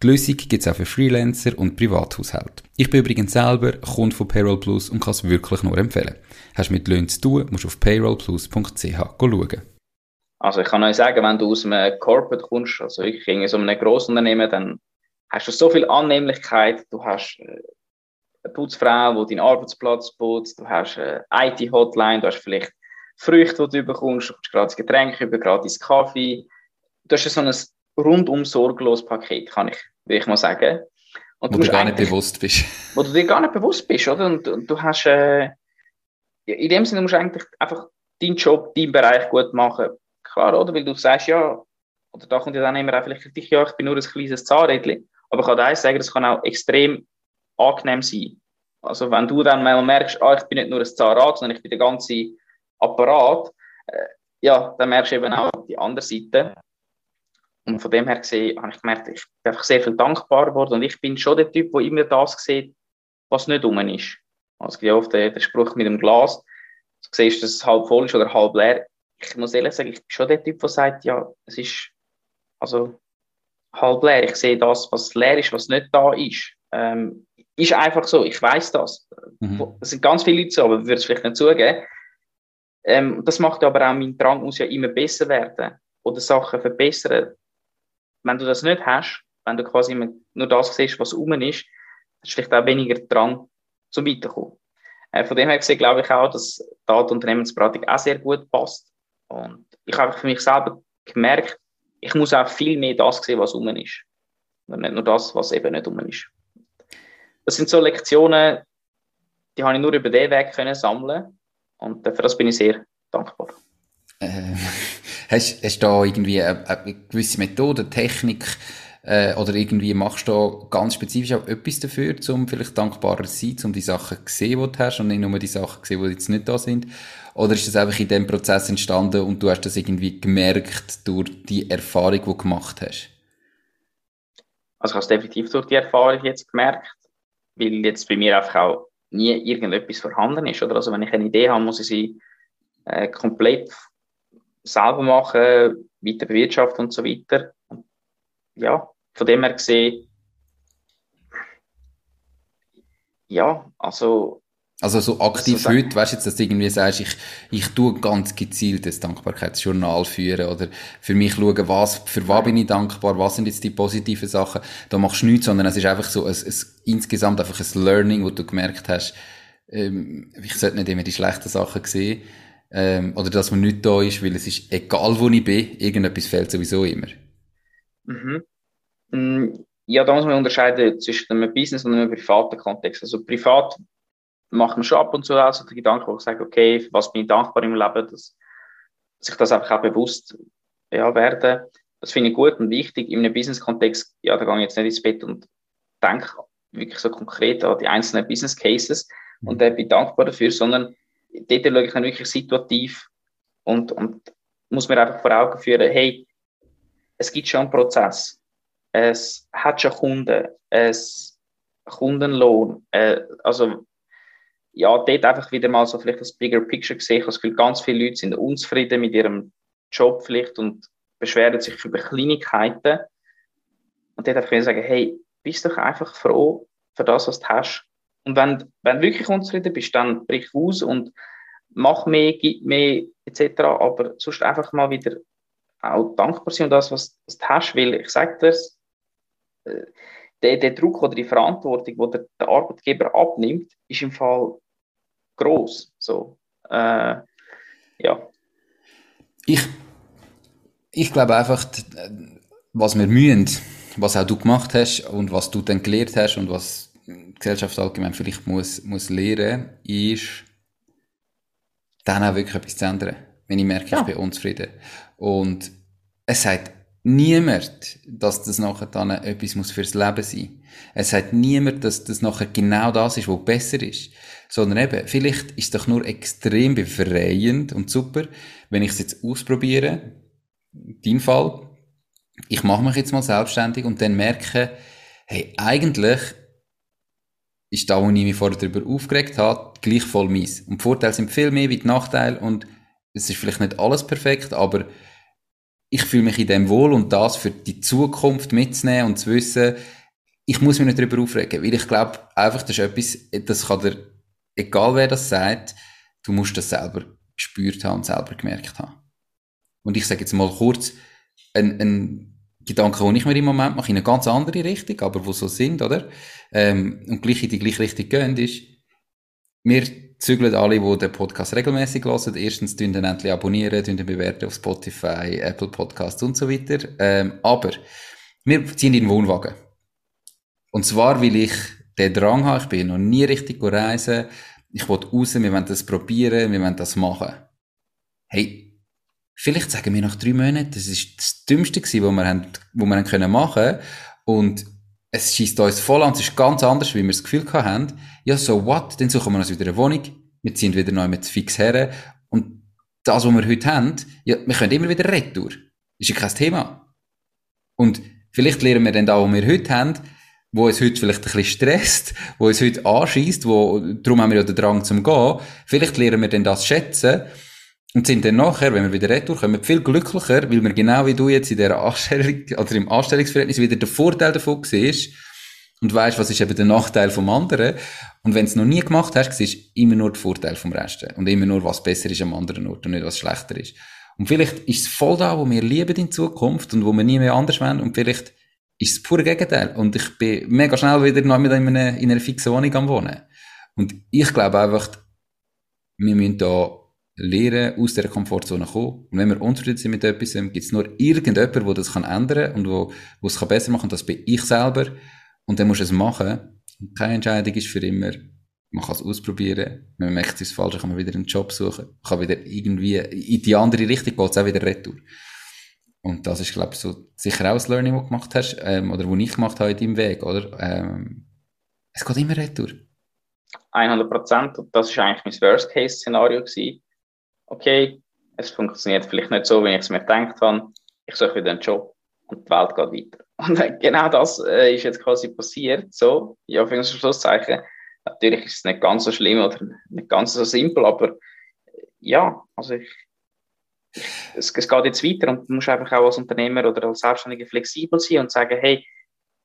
Speaker 1: Die Lösung gibt es auch für Freelancer und Privathaushalte. Ich bin übrigens selber Kunde von Payroll Plus und kann es wirklich nur empfehlen. Hast du mit Löhnen zu tun, musst du auf payrollplus.ch schauen.
Speaker 2: Also ich kann euch sagen, wenn du aus einem Corporate kommst, also wirklich in so einem Grossunternehmen, dann hast du so viel Annehmlichkeit, du hast äh, eine Putzfrau, die deinen Arbeitsplatz putzt, du hast eine IT-Hotline, du hast vielleicht Früchte, die du bekommst, du bekommst gratis Getränke über, gratis Kaffee. Du hast so ein rundum sorglos Paket, kann ich, will ich mal sagen.
Speaker 1: Und wo du, du gar nicht bewusst bist.
Speaker 2: Wo du dir gar nicht bewusst bist, oder? Und, und du hast, äh, in dem Sinne musst du eigentlich einfach deinen Job, deinen Bereich gut machen. Klar, oder? Weil du sagst, ja, oder da kommt ja dann immer auch vielleicht für dich, ja, ich bin nur ein kleines Zahnrädchen. Aber ich kann eins sagen, das kann auch extrem angenehm sein. Also wenn du dann mal merkst, ah, ich bin nicht nur ein Zahnrad, sondern ich bin der ganze Apparat, äh, ja, dann merkst du eben auch die andere Seite. Und von dem her gesehen, habe ich gemerkt, ich bin einfach sehr viel dankbar geworden. Und ich bin schon der Typ, der immer das sieht, was nicht rum ist. Also, es gibt ja oft den, den Spruch mit dem Glas. Du siehst, dass es halb voll ist oder halb leer. Ich muss ehrlich sagen, ich bin schon der Typ, der sagt, ja, es ist, also, halb leer. Ich sehe das, was leer ist, was nicht da ist. Ähm, ist einfach so. Ich weiß das. Mhm. Es sind ganz viele Leute so, aber ich würde es vielleicht nicht zugeben. Ähm, das macht aber auch, mein Drang muss ja immer besser werden oder Sachen verbessern wenn du das nicht hast, wenn du quasi nur das siehst, was rum ist, hast du vielleicht auch weniger dran zum Weiterkommen. Äh, von dem her gesehen glaube ich auch, dass Daten- und Unternehmensberatung auch sehr gut passt. Und ich habe für mich selber gemerkt, ich muss auch viel mehr das sehen, was rum ist. Und nicht nur das, was eben nicht rum ist. Das sind so Lektionen, die habe ich nur über den Weg können sammeln und für das bin ich sehr dankbar.
Speaker 1: Äh, hast, hast du da irgendwie eine, eine gewisse Methode, Technik, Äh, oder irgendwie machst du ganz spezifisch auch etwas dafür, um vielleicht dankbarer zu sein, um die Sachen zu sehen, die du hast und nicht nur die Sachen zu sehen, die jetzt nicht da sind? Oder ist das einfach in dem Prozess entstanden und du hast das irgendwie gemerkt durch die Erfahrung, die du gemacht hast?
Speaker 2: Also ich habe es definitiv durch die Erfahrung jetzt gemerkt, weil jetzt bei mir einfach auch nie irgendetwas vorhanden ist. Oder? Also wenn ich eine Idee habe, muss ich sie äh, komplett selber machen, weiter bewirtschaften und so weiter. Und ja, von dem her gesehen, ja, also
Speaker 1: also so aktiv also, heute, weißt du jetzt, dass du irgendwie sagst, ich, ich tue ganz gezielt das Dankbarkeitsjournal führen oder für mich schauen, was, für was bin ich dankbar, was sind jetzt die positiven Sachen. Da machst du nichts, sondern es ist einfach so ein, ein, insgesamt einfach ein Learning, wo du gemerkt hast, ähm, ich sollte nicht immer die schlechten Sachen sehen ähm, oder dass man nicht da ist, weil es ist egal, wo ich bin, irgendetwas fehlt sowieso immer.
Speaker 2: Mhm. Mm, ja, da muss man unterscheiden zwischen einem Business und einem privaten Kontext. Also privat macht man schon ab und zu also die Gedanken, wo ich sage, okay, für was bin ich dankbar im Leben, dass sich das einfach auch bewusst ja, werden. Das finde ich gut und wichtig. In einem Business-Kontext, ja, da gehe ich jetzt nicht ins Bett und denke wirklich so konkret an die einzelnen Business Cases und äh, bin dankbar dafür, sondern dort schaue ich dann wirklich situativ und, und muss mir einfach vor Augen führen, hey, es gibt schon einen Prozess. Es hat schon Kunden, es Kundenlohn, äh, also ja, dort einfach wieder mal so vielleicht das Bigger Picture gesehen. Ich habe das Gefühl, ganz viele Leute sind unzufrieden mit ihrem Job vielleicht und beschweren sich über Kleinigkeiten. Und dort einfach sagen, hey, bist doch einfach froh für das, was du hast. Und wenn, wenn du wirklich unzufrieden bist, dann brich aus und mach mehr, gib mehr, etc. Aber sonst einfach mal wieder auch dankbar sein und das, was, was du hast, weil ich sage dir, äh, der, der Druck oder die Verantwortung, die der, der Arbeitgeber abnimmt, ist im Fall groß. So, äh, ja.
Speaker 1: Ich, ich glaube einfach, was wir mühen, was auch du gemacht hast und was du dann gelernt hast und was Gesellschaft allgemein vielleicht muss, muss lernen, ist, dann auch wirklich etwas zu ändern. Wenn ich merke, ja. ich bin unzufrieden. Und es sagt niemand, dass das nachher dann etwas muss fürs Leben sein. Es sagt niemand, dass das nachher genau das ist, was besser ist. Sondern eben, vielleicht ist es doch nur extrem befreiend und super, wenn ich es jetzt ausprobiere, dein Fall, ich mache mich jetzt mal selbstständig und dann merke, hey, eigentlich ist da, wo ich mich vorher darüber aufgeregt habe, gleich voll mies. Und die Vorteile sind viel mehr wie die Nachteile und es ist vielleicht nicht alles perfekt, aber ich fühle mich in dem wohl und das für die Zukunft mitzunehmen und zu wissen, ich muss mich nicht darüber aufregen, weil ich glaube, einfach, das ist etwas, das kann dir, egal wer das sagt, du musst das selber gespürt haben und selber gemerkt haben. Und ich sage jetzt mal kurz, ein, ein Gedanke, den ich mir im Moment mache, in eine ganz andere Richtung, aber wo so sind, oder? Ähm, und gleich in die gleiche Richtung gehen, ist, wir zügeln alle, die den Podcast regelmäßig hören. Erstens tun den endlich abonnieren, tun den bewerten auf Spotify, Apple Podcasts und so weiter. Ähm, aber wir ziehen in den Wohnwagen. Und zwar, weil ich den Drang habe, ich bin noch nie richtig reisen. Ich will raus, wir wollen das probieren, wir wollen das machen. Hey, vielleicht sagen wir nach drei Monaten, das ist das Dümmste gewesen, was wir, haben, was wir haben können machen. Und es schießt uns voll an, es ist ganz anders, wie wir das Gefühl haben, ja, so what, dann suchen wir uns wieder eine Wohnung, wir ziehen wieder neu mit fix her. Und das, was wir heute haben, ja, wir können immer wieder retour. Ist ja kein Thema. Und vielleicht lernen wir dann da, was wir heute haben, wo uns heute vielleicht ein bisschen stresst, wo uns heute anschießt, wo, darum haben wir ja den Drang zum Gehen, vielleicht lernen wir dann das schätzen, und sind dann nachher, wenn wir wieder retour kommen, viel glücklicher, weil wir genau wie du jetzt in der Anstellung, oder im Anstellungsverhältnis wieder den Vorteil davon siehst und weißt, was ist eben der Nachteil vom anderen. Und wenn du es noch nie gemacht hast, siehst du immer nur den Vorteil vom Rest. Und immer nur, was besser ist am anderen Ort und nicht, was schlechter ist. Und vielleicht ist es voll da, wo wir lieben in Zukunft und wo wir nie mehr anders wollen. Und vielleicht ist es das pure Gegenteil. Und ich bin mega schnell wieder noch in einer, in einer fixen Wohnung am Wohnen. Und ich glaube einfach, wir müssen da lernen, aus der Komfortzone kommen. Und wenn wir unzufrieden sind mit etwas, gibt es nur irgendjemand, der das kann ändern und wo, wo es kann besser machen kann. Das bin ich selber. Und dann musst du es machen. Keine Entscheidung ist für immer. Man kann es ausprobieren. Wenn man es ist falsch, kann man wieder einen Job suchen. Kann wieder irgendwie in die andere Richtung gehen, es auch wieder retour. Und das ist, glaube ich, so sicher auch das Learning, das du gemacht hast, ähm, oder wo ich gemacht habe in deinem Weg, oder? Ähm, es geht immer retour.
Speaker 2: 100 Prozent. Und das war eigentlich mein Worst-Case-Szenario. Okay, es funktioniert vielleicht nicht so, wie ich es mir gedacht habe. Ich suche wieder einen Job und die Welt geht weiter. Und genau das äh, ist jetzt quasi passiert. So, ja, für Schlusszeichen. Natürlich ist es nicht ganz so schlimm oder nicht ganz so simpel, aber ja, also ich, es, es geht jetzt weiter und du musst einfach auch als Unternehmer oder als Selbstständiger flexibel sein und sagen, hey,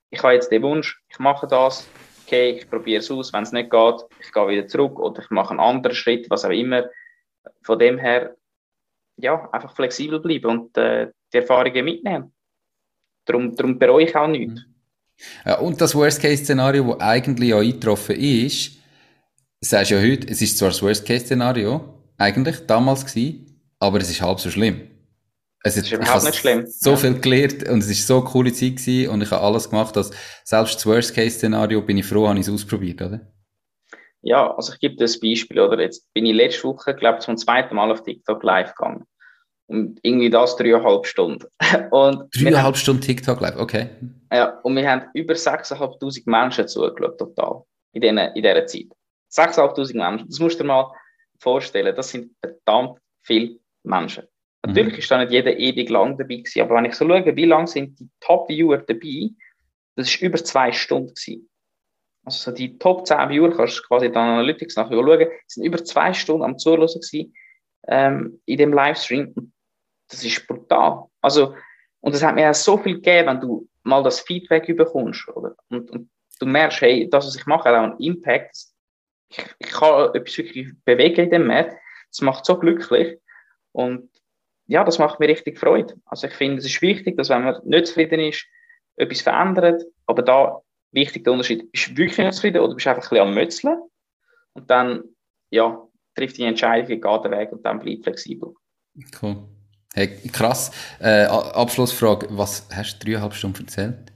Speaker 2: ich habe jetzt den Wunsch, ich mache das, okay, ich probiere es aus, wenn es nicht geht, ich gehe wieder zurück oder ich mache einen anderen Schritt, was auch immer. Von dem her, ja, einfach flexibel bleiben und äh, die Erfahrungen mitnehmen. Darum, darum bereue ich auch nichts.
Speaker 1: Mhm. Ja, und das Worst-Case-Szenario, das eigentlich ja eingetroffen ist, sagst du ja heute, es ist zwar das Worst-Case-Szenario, eigentlich, damals gewesen, aber es ist halb so schlimm.
Speaker 2: Es ist überhaupt nicht schlimm.
Speaker 1: So ja. viel gelernt und es ist so eine coole Zeit gewesen und ich habe alles gemacht, dass selbst das Worst-Case-Szenario bin ich froh, habe ich es ausprobiert, oder?
Speaker 2: Ja, also ich gebe dir ein Beispiel, oder? Jetzt bin ich letzte Woche, glaube ich, zum zweiten Mal auf TikTok live gegangen. Und irgendwie das dreieinhalb Stunden.
Speaker 1: Und dreieinhalb Stunden TikTok live, okay.
Speaker 2: Ja, und wir haben über 6'500 Menschen zugeschaut, total. In, den, in dieser Zeit. 6'500 Menschen. Das musst du dir mal vorstellen. Das sind verdammt viele Menschen. Natürlich mhm. ist da nicht jeder ewig lang dabei gewesen, aber wenn ich so schaue, wie lang sind die Top-Viewer dabei, das ist über zwei Stunden gewesen. Also die Top 10 Viewer, kannst du quasi dann Analytics nachher schauen, sind über zwei Stunden am Zuhören gewesen, ähm, in dem Livestream. Das ist brutal. Also, und es hat mir auch so viel gegeben, wenn du mal das Feedback bekommst, oder? Und, und du merkst, hey, das, was ich mache, hat auch einen Impact. Ich, ich kann etwas wirklich bewegen in dem Markt. Das macht so glücklich. Und ja, das macht mir richtig Freude. Also ich finde, es ist wichtig, dass wenn man nicht zufrieden ist, etwas verändert. Aber da wichtig der Unterschied, bist du wirklich nicht zufrieden oder bist du einfach ein bisschen am Mützeln? Und dann, ja, trifft die Entscheidung, geht den Weg und dann bleibt flexibel.
Speaker 1: Cool. Hey, krass. Äh, Abschlussfrage, was hast du dreieinhalb Stunden erzählt?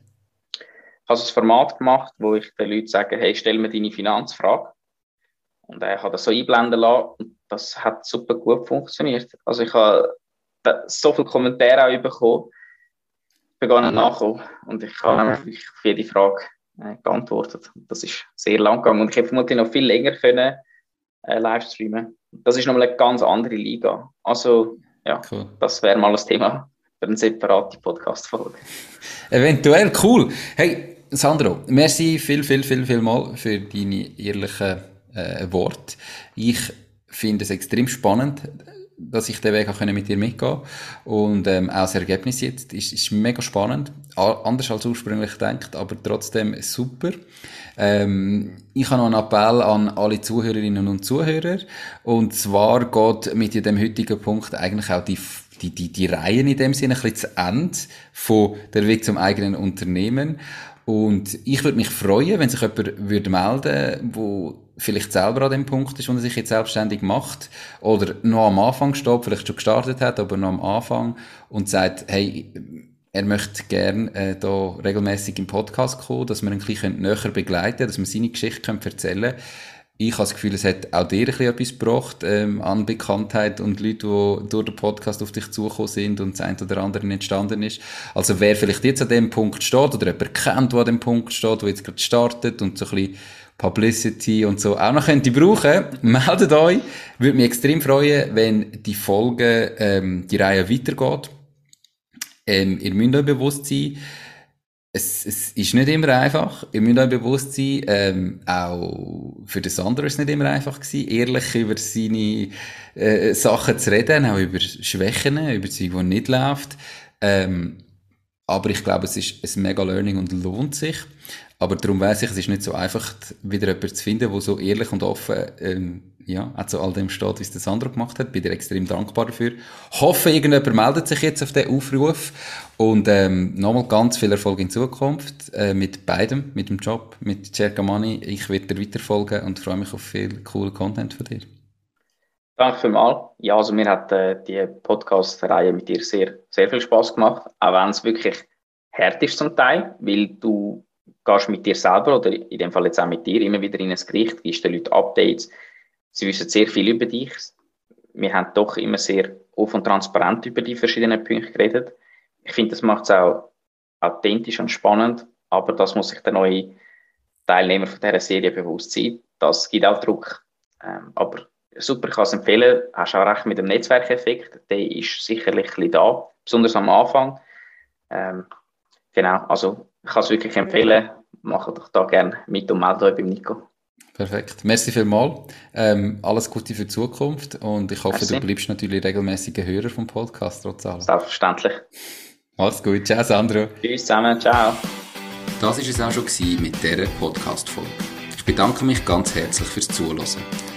Speaker 2: Ich habe ein Format gemacht, wo ich den Leuten sage, hey, stell mir deine Finanzfrage. Und er hat das so einblenden lassen und das hat super gut funktioniert. Also ich habe so viele Kommentare auch bekommen, begonnen nachzukommen und ich habe wirklich auf jede Frage äh, geantwortet. Das ist sehr lang gegangen und ich hätte vermutlich noch viel länger können äh, live streamen. Das ist nochmal eine ganz andere Liga. Also ja, cool. das wäre mal das Thema für eine separate Podcast-Folge.
Speaker 1: Eventuell, cool. Hey, Sandro, merci viel, viel, viel, viel mal für deine ehrlichen äh, Worte. Ich finde es extrem spannend, dass ich den Weg auch mit dir mitgehen und ähm, auch das Ergebnis jetzt ist, ist mega spannend, anders als ursprünglich gedacht, aber trotzdem super. Ähm, ich habe noch einen Appell an alle Zuhörerinnen und Zuhörer. Und zwar geht mit dem heutigen Punkt eigentlich auch die die, die, die Reihen in dem Sinne ein bisschen zu Ende von der Weg zum eigenen Unternehmen und ich würde mich freuen, wenn sich jemand würde melden, wo vielleicht selber an dem Punkt ist, wo er sich jetzt selbstständig macht oder noch am Anfang steht, vielleicht schon gestartet hat, aber noch am Anfang und sagt, hey, er möchte gerne äh, da regelmäßig im Podcast kommen, dass wir ihn ein bisschen näher begleiten können, dass wir seine Geschichte erzählen können. Ich habe das Gefühl, es hat auch dir ein bisschen etwas gebracht ähm, an Bekanntheit und Leute, die durch den Podcast auf dich zugekommen sind und das eine oder andere entstanden ist. Also wer vielleicht jetzt an dem Punkt steht oder jemand kennt, der an dem Punkt steht, der jetzt gerade startet und so ein bisschen Publicity und so auch noch könnte brauchen, meldet euch. Würde mich extrem freuen, wenn die Folge, ähm, die Reihe weitergeht. Ähm, ihr müsst euch bewusst sein, es, es ist nicht immer einfach. Ihr müsst euch bewusst sein, ähm, auch für das andere ist es nicht immer einfach gewesen, ehrlich über seine äh, Sachen zu reden, auch über Schwächen, über die, die nicht läuft. Ähm, aber ich glaube, es ist ein mega Learning und lohnt sich. Aber darum weiß ich, es ist nicht so einfach, wieder jemanden zu finden, der so ehrlich und offen, ähm, ja, auch zu all dem steht, wie es der Sandro gemacht hat. Bin dir extrem dankbar dafür. Hoffe, irgendjemand meldet sich jetzt auf den Aufruf. Und, ähm, nochmal ganz viel Erfolg in Zukunft, äh, mit beidem, mit dem Job, mit Cerca Money. Ich werde dir weiterfolgen und freue mich auf viel coolen Content von dir.
Speaker 2: Danke vielmals. Ja, also mir hat äh, die Podcast-Reihe mit dir sehr, sehr viel Spaß gemacht, auch wenn es wirklich hart ist zum Teil, weil du gehst mit dir selber oder in dem Fall jetzt auch mit dir immer wieder in ein Gericht, gibst den Leuten Updates. Sie wissen sehr viel über dich. Wir haben doch immer sehr offen und transparent über die verschiedenen Punkte geredet. ich finde, das macht es auch authentisch und spannend, aber das muss sich der neue Teilnehmer von dieser Serie bewusst sein. Das gibt auch Druck. Ähm, aber super, ich kann es empfehlen. Hast auch recht mit dem Netzwerkeffekt. Der ist sicherlich ein bisschen da, besonders am Anfang. Ähm, genau, also ich kann es wirklich empfehlen. Macht doch da gerne mit und meldet euch beim Nico.
Speaker 1: Perfekt. Merci vielmals. Ähm, alles Gute für die Zukunft und ich hoffe, Merci. du bleibst natürlich regelmäßiger Hörer vom Podcast trotz allem.
Speaker 2: Selbstverständlich.
Speaker 1: Mach's gut. Ciao, Sandro.
Speaker 2: Tschüss zusammen. Ciao.
Speaker 1: Das war es auch schon mit dieser Podcast-Folge. Ich bedanke mich ganz herzlich fürs Zuhören.